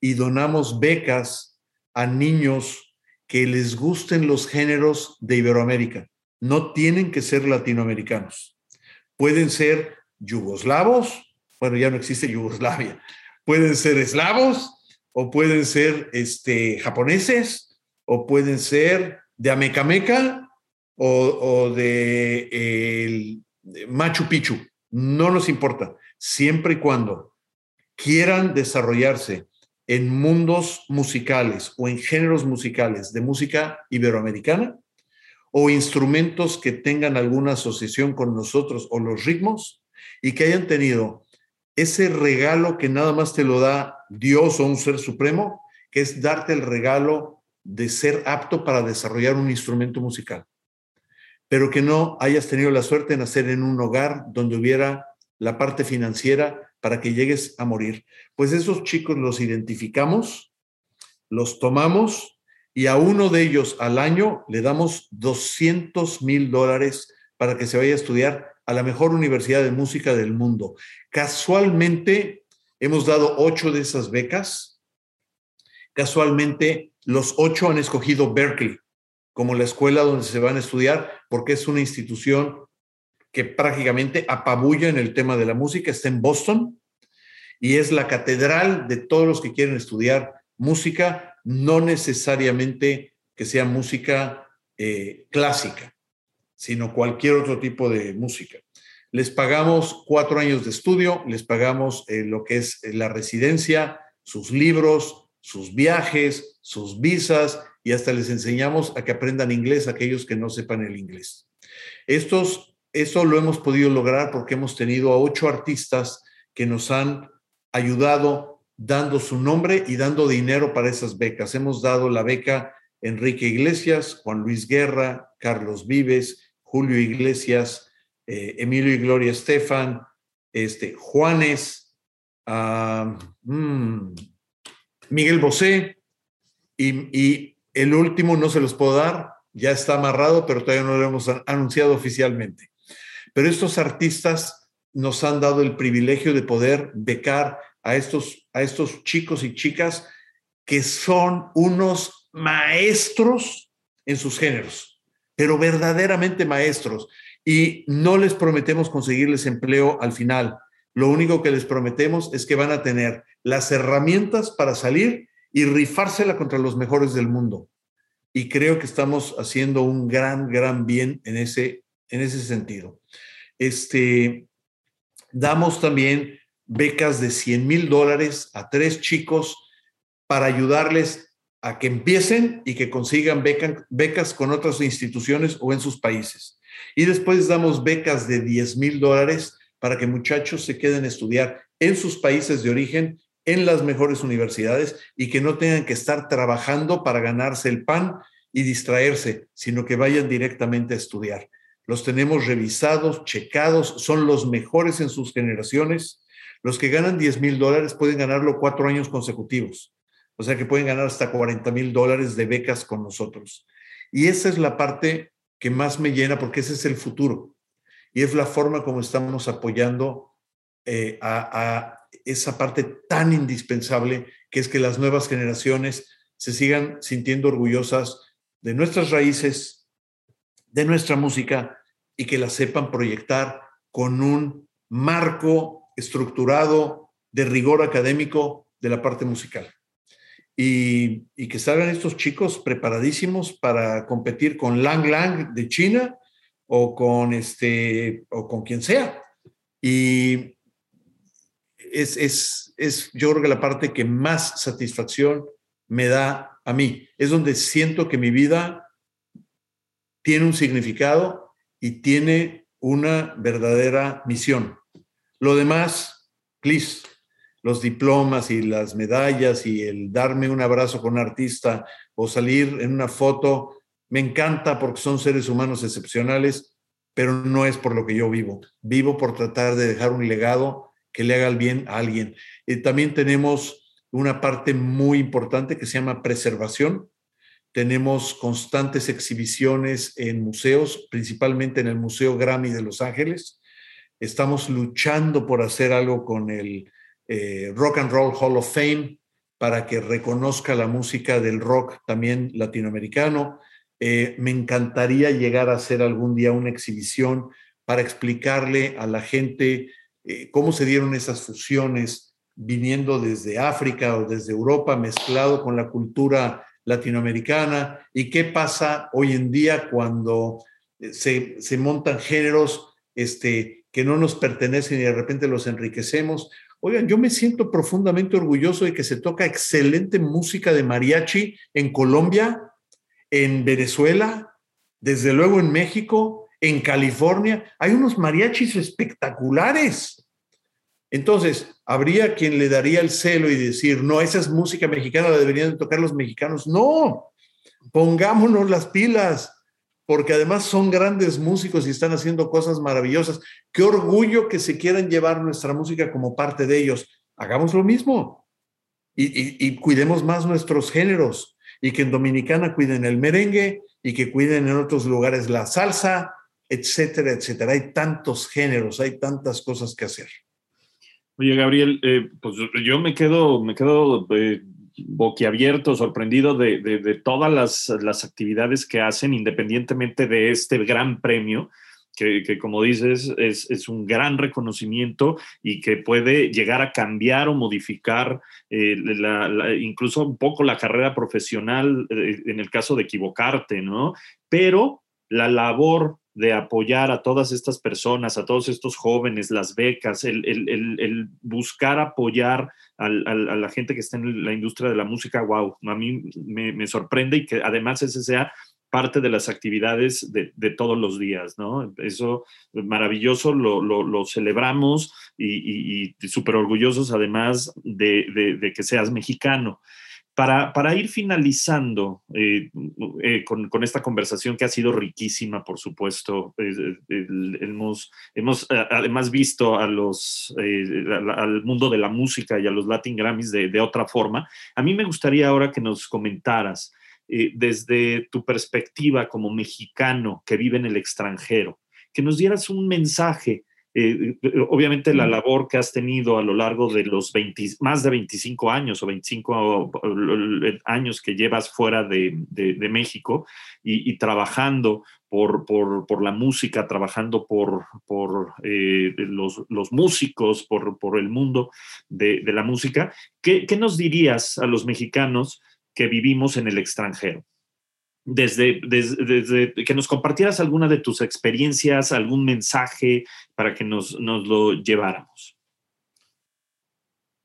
y donamos becas a niños que les gusten los géneros de Iberoamérica. No tienen que ser latinoamericanos. Pueden ser yugoslavos, bueno, ya no existe Yugoslavia. Pueden ser eslavos o pueden ser este, japoneses o pueden ser de Amecameca o, de, Machu Picchu. No nos importa, siempre y cuando quieran desarrollarse en mundos musicales o en géneros musicales de música iberoamericana o instrumentos que tengan alguna asociación con nosotros o los ritmos y que hayan tenido ese regalo que nada más te lo da Dios o un ser supremo, que es darte el regalo de ser apto para desarrollar un instrumento musical, pero que no hayas tenido la suerte de nacer en un hogar donde hubiera la parte financiera para que llegues a morir. Pues esos chicos los identificamos, los tomamos y a uno de ellos al año le damos 200 mil dólares para que se vaya a estudiar a la mejor universidad de música del mundo. Casualmente hemos dado ocho de esas becas. Casualmente los ocho han escogido Berkeley como la escuela donde se van a estudiar porque es una institución que prácticamente apabulla en el tema de la música. Está en Boston y es la catedral de todos los que quieren estudiar música, no necesariamente que sea música eh, clásica, sino cualquier otro tipo de música. Les pagamos cuatro años de estudio, les pagamos eh, lo que es eh, la residencia, sus libros, sus viajes, sus visas y hasta les enseñamos a que aprendan inglés aquellos que no sepan el inglés. Estos, esto lo hemos podido lograr porque hemos tenido a ocho artistas que nos han ayudado dando su nombre y dando dinero para esas becas. Hemos dado la beca Enrique Iglesias, Juan Luis Guerra, Carlos Vives, Julio Iglesias, eh, Emilio y Gloria Estefan, este, Juanes, ah, mm, Miguel Bosé, y, el último no se los puedo dar, ya está amarrado, pero todavía no lo hemos anunciado oficialmente. Pero estos artistas nos han dado el privilegio de poder becar a estos, a estos chicos y chicas que son unos maestros en sus géneros, pero verdaderamente maestros. Y no les prometemos conseguirles empleo al final. Lo único que les prometemos es que van a tener las herramientas para salir y rifársela contra los mejores del mundo. Y creo que estamos haciendo un gran, gran bien en ese, en ese sentido. Este, damos también becas de 100 mil dólares a tres chicos para ayudarles a que empiecen y que consigan becas con otras instituciones o en sus países. Y después damos becas de 10 mil dólares para que muchachos se queden a estudiar en sus países de origen en las mejores universidades y que no tengan que estar trabajando para ganarse el pan y distraerse, sino que vayan directamente a estudiar. Los tenemos revisados, checados, son los mejores en sus generaciones. Los que ganan 10 mil dólares pueden ganarlo cuatro años consecutivos. O sea que pueden ganar hasta 40 mil dólares de becas con nosotros. Y esa es la parte que más me llena porque ese es el futuro. Y es la forma como estamos apoyando eh, a esa parte tan indispensable que es que las nuevas generaciones se sigan sintiendo orgullosas de nuestras raíces, de nuestra música y que la sepan proyectar con un marco estructurado de rigor académico de la parte musical. Y, y, que salgan estos chicos preparadísimos para competir con Lang Lang de China o con este o con quien sea. Y, es, es, yo creo que la parte que más satisfacción me da a mí. Es donde siento que mi vida tiene un significado y tiene una verdadera misión. Lo demás, please, los diplomas y las medallas y el darme un abrazo con un artista o salir en una foto, me encanta porque son seres humanos excepcionales, pero no es por lo que yo vivo. Vivo por tratar de dejar un legado que le haga el bien a alguien. Eh, también tenemos una parte muy importante que se llama preservación. Tenemos constantes exhibiciones en museos, principalmente en el Museo Grammy de Los Ángeles. Estamos luchando por hacer algo con el eh, Rock and Roll Hall of Fame para que reconozca la música del rock también latinoamericano. Eh, me encantaría llegar a hacer algún día una exhibición para explicarle a la gente eh, cómo se dieron esas fusiones viniendo desde África o desde Europa, mezclado con la cultura latinoamericana, y qué pasa hoy en día cuando eh, se, montan géneros este, que no nos pertenecen y de repente los enriquecemos. Oigan, yo me siento profundamente orgulloso de que se toca excelente música de mariachi en Colombia, en Venezuela, desde luego en México, en California, hay unos mariachis espectaculares. Entonces, habría quien le daría el celo y decir, no, esa es música mexicana, la deberían tocar los mexicanos. No, pongámonos las pilas. porque además son grandes músicos y están haciendo cosas maravillosas. Qué orgullo que se quieran llevar nuestra música como parte de ellos. Hagamos lo mismo y, y cuidemos más nuestros géneros y que en Dominicana cuiden el merengue y que cuiden en otros lugares la salsa, etcétera, etcétera. Hay tantos géneros, hay tantas cosas que hacer. Oye, Gabriel, eh, pues yo me quedo, me quedo eh, boquiabierto, sorprendido de, de, todas las, las, actividades que hacen, independientemente de este gran premio. Que, que como dices, es, es, un gran reconocimiento y que puede llegar a cambiar o modificar eh, incluso un poco la carrera profesional en el caso de equivocarte, ¿no? Pero la labor de apoyar a todas estas personas, a todos estos jóvenes, las becas, el, buscar apoyar a la gente que está en la industria de la música, wow, a mí me, sorprende y que además ese sea parte de las actividades de, todos los días, ¿no? Eso maravilloso, lo, celebramos y, súper orgullosos además de, que seas mexicano. Para, ir finalizando eh, eh, con, esta conversación que ha sido riquísima, por supuesto, eh, hemos, hemos además visto al mundo de la música y a los Latin Grammys de, otra forma. A mí me gustaría ahora que nos comentaras desde tu perspectiva como mexicano que vive en el extranjero, que nos dieras un mensaje eh, eh, obviamente la labor que has tenido a lo largo de los 20, más de 25 años o 25 años que llevas fuera de, México y, trabajando por, por, la música, trabajando por, por eh, los, los, músicos, por, el mundo de, la música, ¿qué, ¿qué nos dirías a los mexicanos que vivimos en el extranjero? Desde, desde, que nos compartieras alguna de tus experiencias, algún mensaje para que nos, nos lo lleváramos.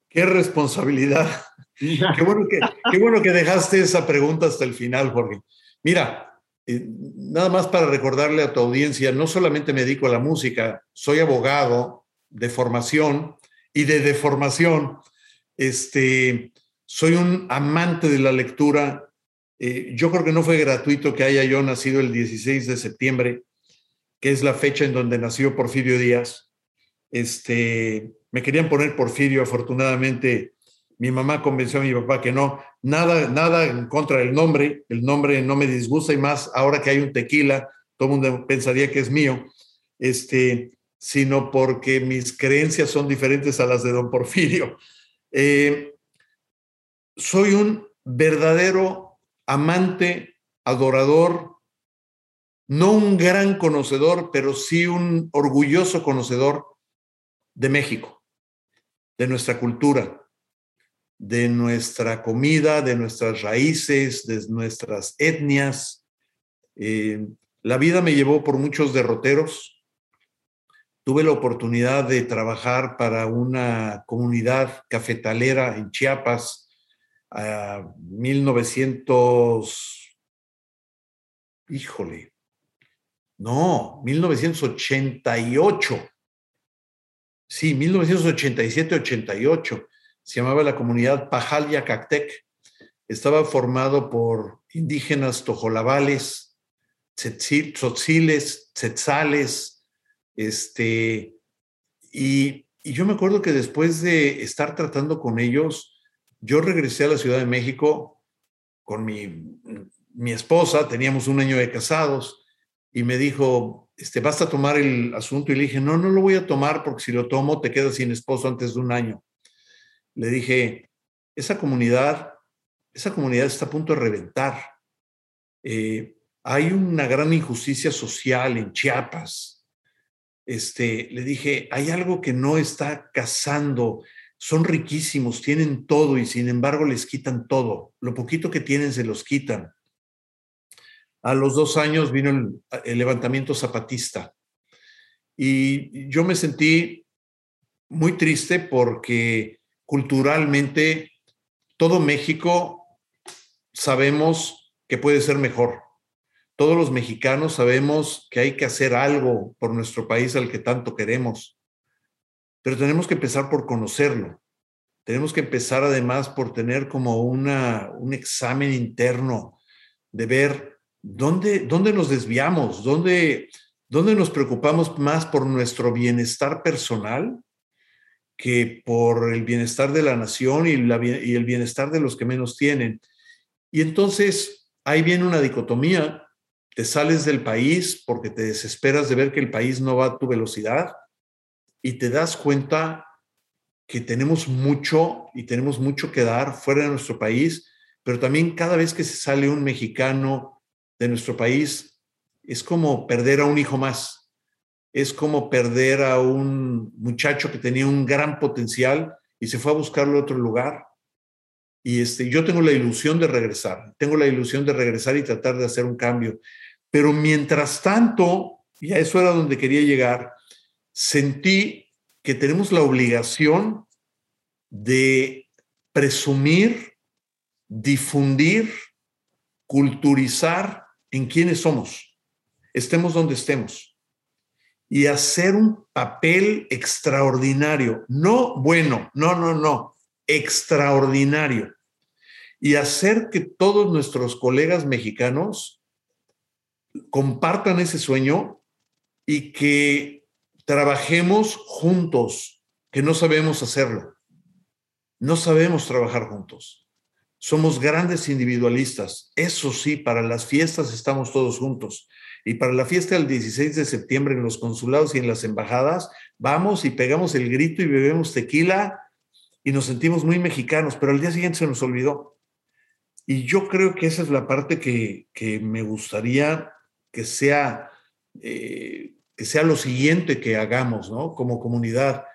Qué responsabilidad. qué, bueno que, qué bueno que dejaste esa pregunta hasta el final, Jorge. Mira, eh, nada más para recordarle a tu audiencia, no solamente me dedico a la música, soy abogado de formación y de deformación. Este, soy un amante de la lectura eh, yo creo que no fue gratuito que haya yo nacido el 16 de septiembre, que es la fecha en donde nació Porfirio Díaz. Este, me querían poner Porfirio, afortunadamente mi mamá convenció a mi papá que no, nada, nada en contra del nombre, el nombre no me disgusta y más ahora que hay un tequila, todo el mundo pensaría que es mío, este, sino porque mis creencias son diferentes a las de don Porfirio. Eh, soy un verdadero amante, adorador, no un gran conocedor, pero sí un orgulloso conocedor de México, de nuestra cultura, de nuestra comida, de nuestras raíces, de nuestras etnias. Eh, la vida me llevó por muchos derroteros. Tuve la oportunidad de trabajar para una comunidad cafetalera en Chiapas, a 1900, híjole, no, 1988. Sí, 1987-88. Se llamaba la comunidad Pajalia Cactec. Estaba formado por indígenas tojolabales, tzotziles, tzetzales, este, y, y yo me acuerdo que después de estar tratando con ellos, yo regresé a la Ciudad de México con mi, mi esposa, teníamos un año de casados, y me dijo, este, ¿basta tomar el asunto? Y le dije, no, no lo voy a tomar porque si lo tomo te quedas sin esposo antes de un año. Le dije, esa comunidad, esa comunidad está a punto de reventar. Eh, hay una gran injusticia social en Chiapas. Este, le dije, hay algo que no está casando son riquísimos, tienen todo y sin embargo les quitan todo. Lo poquito que tienen se los quitan. A los dos años vino el, levantamiento zapatista y yo me sentí muy triste porque culturalmente todo México sabemos que puede ser mejor. Todos los mexicanos sabemos que hay que hacer algo por nuestro país al que tanto queremos pero tenemos que empezar por conocerlo. Tenemos que empezar además por tener como una, un examen interno de ver ¿dónde, dónde nos desviamos? ¿Dónde, ¿Dónde nos preocupamos más por nuestro bienestar personal que por el bienestar de la nación y, y el bienestar de los que menos tienen? Y entonces ahí viene una dicotomía. Te sales del país porque te desesperas de ver que el país no va a tu velocidad y te das cuenta que tenemos mucho y tenemos mucho que dar fuera de nuestro país, pero también cada vez que se sale un mexicano de nuestro país, es como perder a un hijo más, es como perder a un muchacho que tenía un gran potencial y se fue a buscarlo a otro lugar. Y este, yo tengo la ilusión de regresar, tengo la ilusión de regresar y tratar de hacer un cambio. Pero mientras tanto, y eso era donde quería llegar, sentí que tenemos la obligación de presumir, difundir, culturizar en quiénes somos, estemos donde estemos, y hacer un papel extraordinario, no bueno, no, no, no, extraordinario, y hacer que todos nuestros colegas mexicanos compartan ese sueño y que trabajemos juntos, que no sabemos hacerlo. No sabemos trabajar juntos. Somos grandes individualistas. Eso sí, para las fiestas estamos todos juntos. Y para la fiesta del 16 de septiembre en los consulados y en las embajadas, vamos y pegamos el grito y bebemos tequila y nos sentimos muy mexicanos, pero al día siguiente se nos olvidó. Y yo creo que esa es la parte que, me gustaría que sea eh, que sea lo siguiente que hagamos, ¿no? Como comunidad.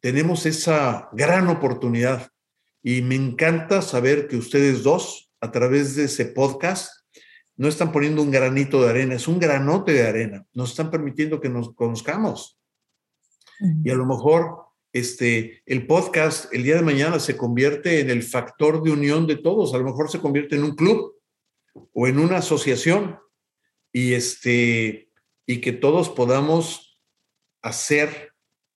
Tenemos esa gran oportunidad y me encanta saber que ustedes dos, a través de ese podcast, no están poniendo un granito de arena, es un granote de arena. Nos están permitiendo que nos conozcamos. Y a lo mejor este, el podcast el día de mañana se convierte en el factor de unión de todos. A lo mejor se convierte en un club o en una asociación. Y este, y que todos podamos hacer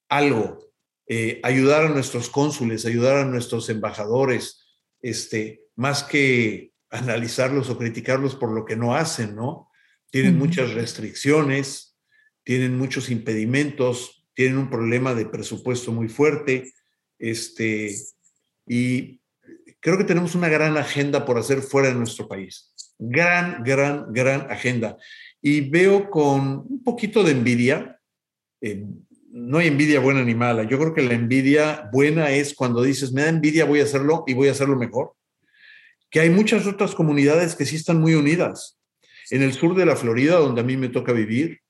algo, eh, ayudar a nuestros cónsules, ayudar a nuestros embajadores, este, más que analizarlos o criticarlos por lo que no hacen, ¿no? Tienen muchas restricciones, tienen muchos impedimentos, tienen un problema de presupuesto muy fuerte, este, y creo que tenemos una gran agenda por hacer fuera de nuestro país. Gran, gran, gran agenda y veo con un poquito de envidia, eh, no hay envidia buena ni mala, yo creo que la envidia buena es cuando dices, me da envidia, voy a hacerlo y voy a hacerlo mejor, que hay muchas otras comunidades que sí están muy unidas. En el sur de la Florida, donde a mí me toca vivir,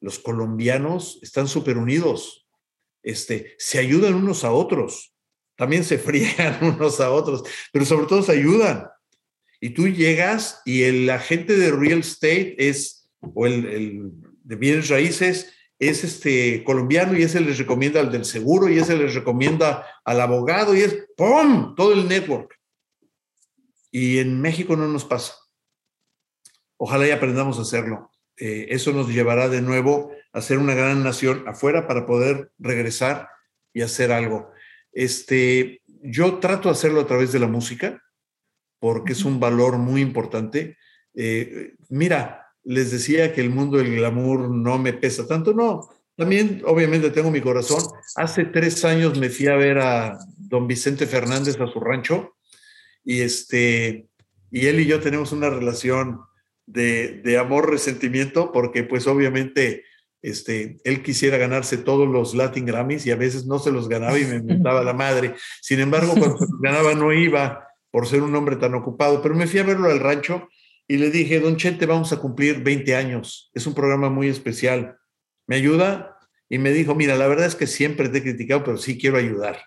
los colombianos están súper unidos, este, se ayudan unos a otros, también se friegan unos a otros, pero sobre todo se ayudan. Y tú llegas y el agente de real estate es o el, de bienes raíces es este colombiano y ese les recomienda al del seguro y ese les recomienda al abogado y es ¡pum! todo el network. Y en México no nos pasa. Ojalá y aprendamos a hacerlo. Eh, eso nos llevará de nuevo a ser una gran nación afuera para poder regresar y hacer algo. Este, yo trato de hacerlo a través de la música porque es un valor muy importante. Eh, mira, les decía que el mundo del glamour no me pesa tanto, no. También, obviamente, tengo mi corazón. Hace tres años me fui a ver a don Vicente Fernández a su rancho y, este, y él y yo tenemos una relación de, de amor-resentimiento porque, pues, obviamente, este, él quisiera ganarse todos los Latin Grammys y a veces no se los ganaba y me inventaba la madre. Sin embargo, cuando se los ganaba no iba por ser un hombre tan ocupado, pero me fui a verlo al rancho y le dije, don Chente, vamos a cumplir 20 años, es un programa muy especial, ¿me ayuda? Y me dijo, mira, la verdad es que siempre te he criticado, pero sí quiero ayudar.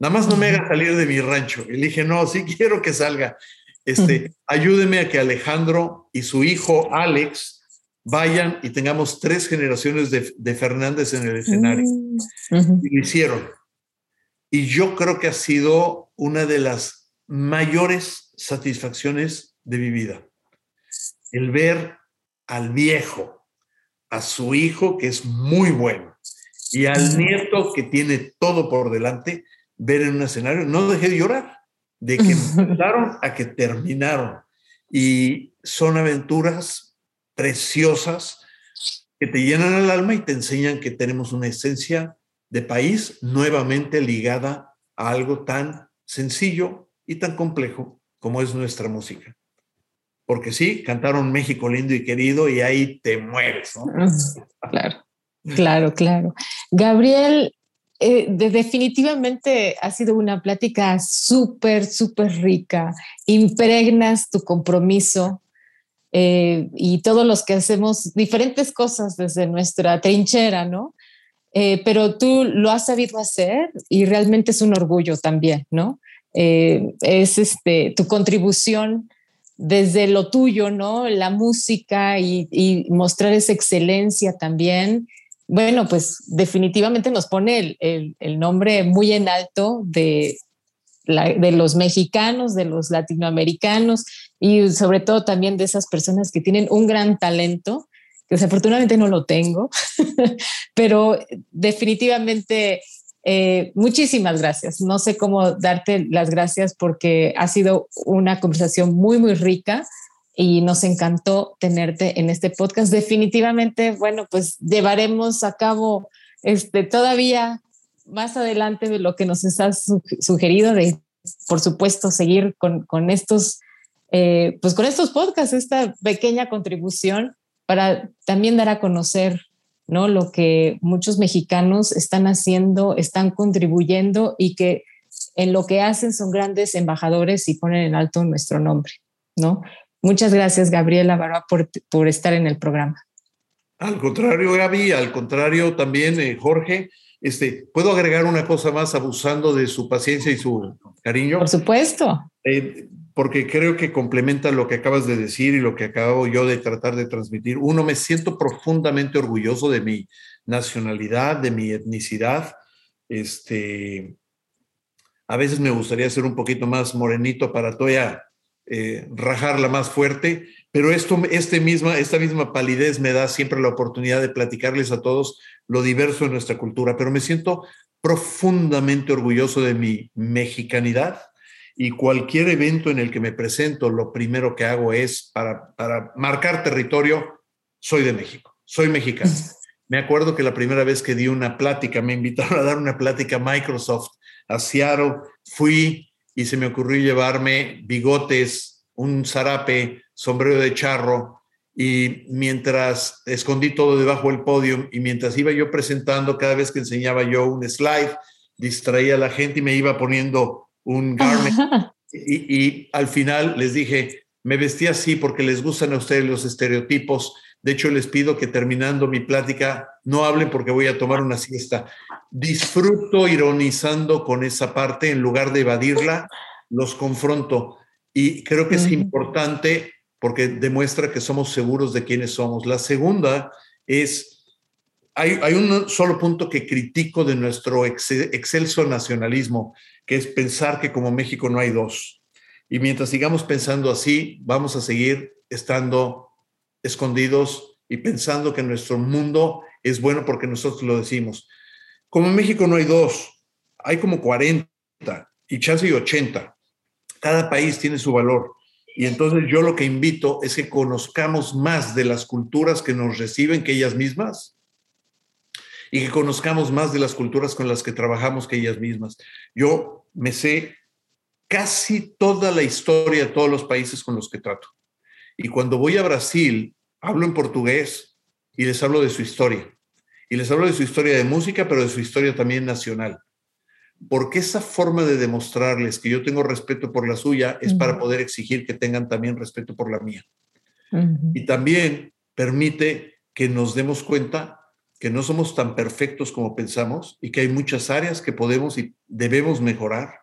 Nada más no me haga salir de mi rancho. Y le dije, no, sí quiero que salga. Este, ayúdeme a que Alejandro y su hijo Alex vayan y tengamos tres generaciones de, de Fernández en el escenario. Mm, y lo hicieron. Y yo creo que ha sido una de las mayores satisfacciones de mi vida el ver al viejo, a su hijo que es muy bueno y al nieto que tiene todo por delante, ver en un escenario, no dejé de llorar, de que empezaron a que terminaron. Y son aventuras preciosas que te llenan el alma y te enseñan que tenemos una esencia de país nuevamente ligada a algo tan sencillo y tan complejo como es nuestra música. Porque sí, cantaron México lindo y querido y ahí te mueres, ¿no? Claro, claro, claro. Gabriel, eh, definitivamente ha sido una plática súper, súper rica. Impregnas tu compromiso eh, y todos los que hacemos diferentes cosas desde nuestra trinchera, ¿no? Eh, pero tú lo has sabido hacer y realmente es un orgullo también, ¿no? Es este, tu contribución desde lo tuyo, ¿no? La música y, mostrar esa excelencia también. Bueno, pues definitivamente nos pone el, nombre muy en alto de los mexicanos, de los latinoamericanos y sobre todo también de esas personas que tienen un gran talento, que desafortunadamente no lo tengo, pero definitivamente eh, muchísimas gracias. No sé cómo darte las gracias porque ha sido una conversación muy, muy rica y nos encantó tenerte en este podcast. Definitivamente, bueno, pues llevaremos a cabo este, todavía más adelante de lo que nos has sugerido, de por supuesto seguir con, con estos, eh, pues con estos podcasts, esta pequeña contribución para también dar a conocer ¿no? lo que muchos mexicanos están haciendo, están contribuyendo y que en lo que hacen son grandes embajadores y ponen en alto nuestro nombre. ¿no? Muchas gracias, Gabriela Barba, por, por estar en el programa. Al contrario, Gaby, al contrario también, eh, Jorge, este, ¿Puedo agregar una cosa más abusando de su paciencia y su cariño? Por supuesto. Eh, porque creo que complementa lo que acabas de decir y lo que acabo yo de tratar de transmitir. Uno, me siento profundamente orgulloso de mi nacionalidad, de mi etnicidad. Este, a veces me gustaría ser un poquito más morenito para todavía eh, rajarla más fuerte, pero esto, este misma, esta misma palidez me da siempre la oportunidad de platicarles a todos lo diverso de nuestra cultura, pero me siento profundamente orgulloso de mi mexicanidad y cualquier evento en el que me presento, lo primero que hago es para, para marcar territorio, soy de México, soy mexicano. Me acuerdo que la primera vez que di una plática, me invitaron a dar una plática a Microsoft, a Seattle, fui y se me ocurrió llevarme bigotes, un zarape, sombrero de charro y mientras escondí todo debajo del podio y mientras iba yo presentando, cada vez que enseñaba yo un slide, distraía a la gente y me iba poniendo un garment. y, y al final les dije, me vestí así porque les gustan a ustedes los estereotipos. De hecho, les pido que terminando mi plática no hablen porque voy a tomar una siesta. Disfruto ironizando con esa parte en lugar de evadirla, los confronto. Y creo que es importante porque demuestra que somos seguros de quiénes somos. La segunda es, hay, un solo punto que critico de nuestro excelso nacionalismo, que es pensar que como México no hay dos. Y mientras sigamos pensando así, vamos a seguir estando escondidos y pensando que nuestro mundo es bueno porque nosotros lo decimos. Como México no hay dos, hay como 40 y chance y 80. Cada país tiene su valor. Y entonces yo lo que invito es que conozcamos más de las culturas que nos reciben que ellas mismas y que conozcamos más de las culturas con las que trabajamos que ellas mismas. Yo me sé casi toda la historia de todos los países con los que trato. Y cuando voy a Brasil, hablo en portugués y les hablo de su historia. Y les hablo de su historia de música, pero de su historia también nacional. Porque esa forma de demostrarles que yo tengo respeto por la suya es para poder exigir que tengan también respeto por la mía. Y también permite que nos demos cuenta que no somos tan perfectos como pensamos y que hay muchas áreas que podemos y debemos mejorar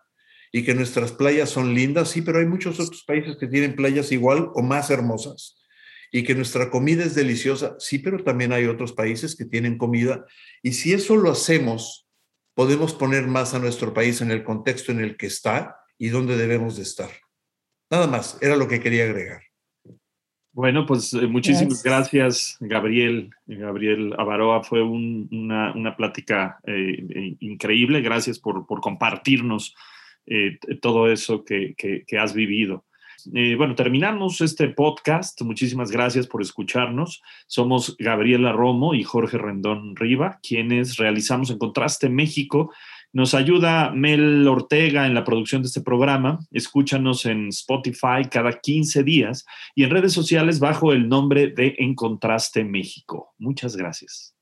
y que nuestras playas son lindas, sí, pero hay muchos otros países que tienen playas igual o más hermosas y que nuestra comida es deliciosa, sí, pero también hay otros países que tienen comida y si eso lo hacemos, podemos poner más a nuestro país en el contexto en el que está y donde debemos de estar. Nada más, era lo que quería agregar. Bueno, pues eh, muchísimas gracias. Gabriel. Gabriel Avaroa. Fue una, una, plática eh, increíble. Gracias por, por compartirnos eh, todo eso que, has vivido. Eh, bueno, terminamos este podcast. Muchísimas gracias por escucharnos. Somos Gabriela Romo y Jorge Rendón Riva, quienes realizamos en Contraste México. Nos ayuda Mel Ortega en la producción de este programa. Escúchanos en Spotify cada 15 días y en redes sociales bajo el nombre de En Contraste México. Muchas gracias.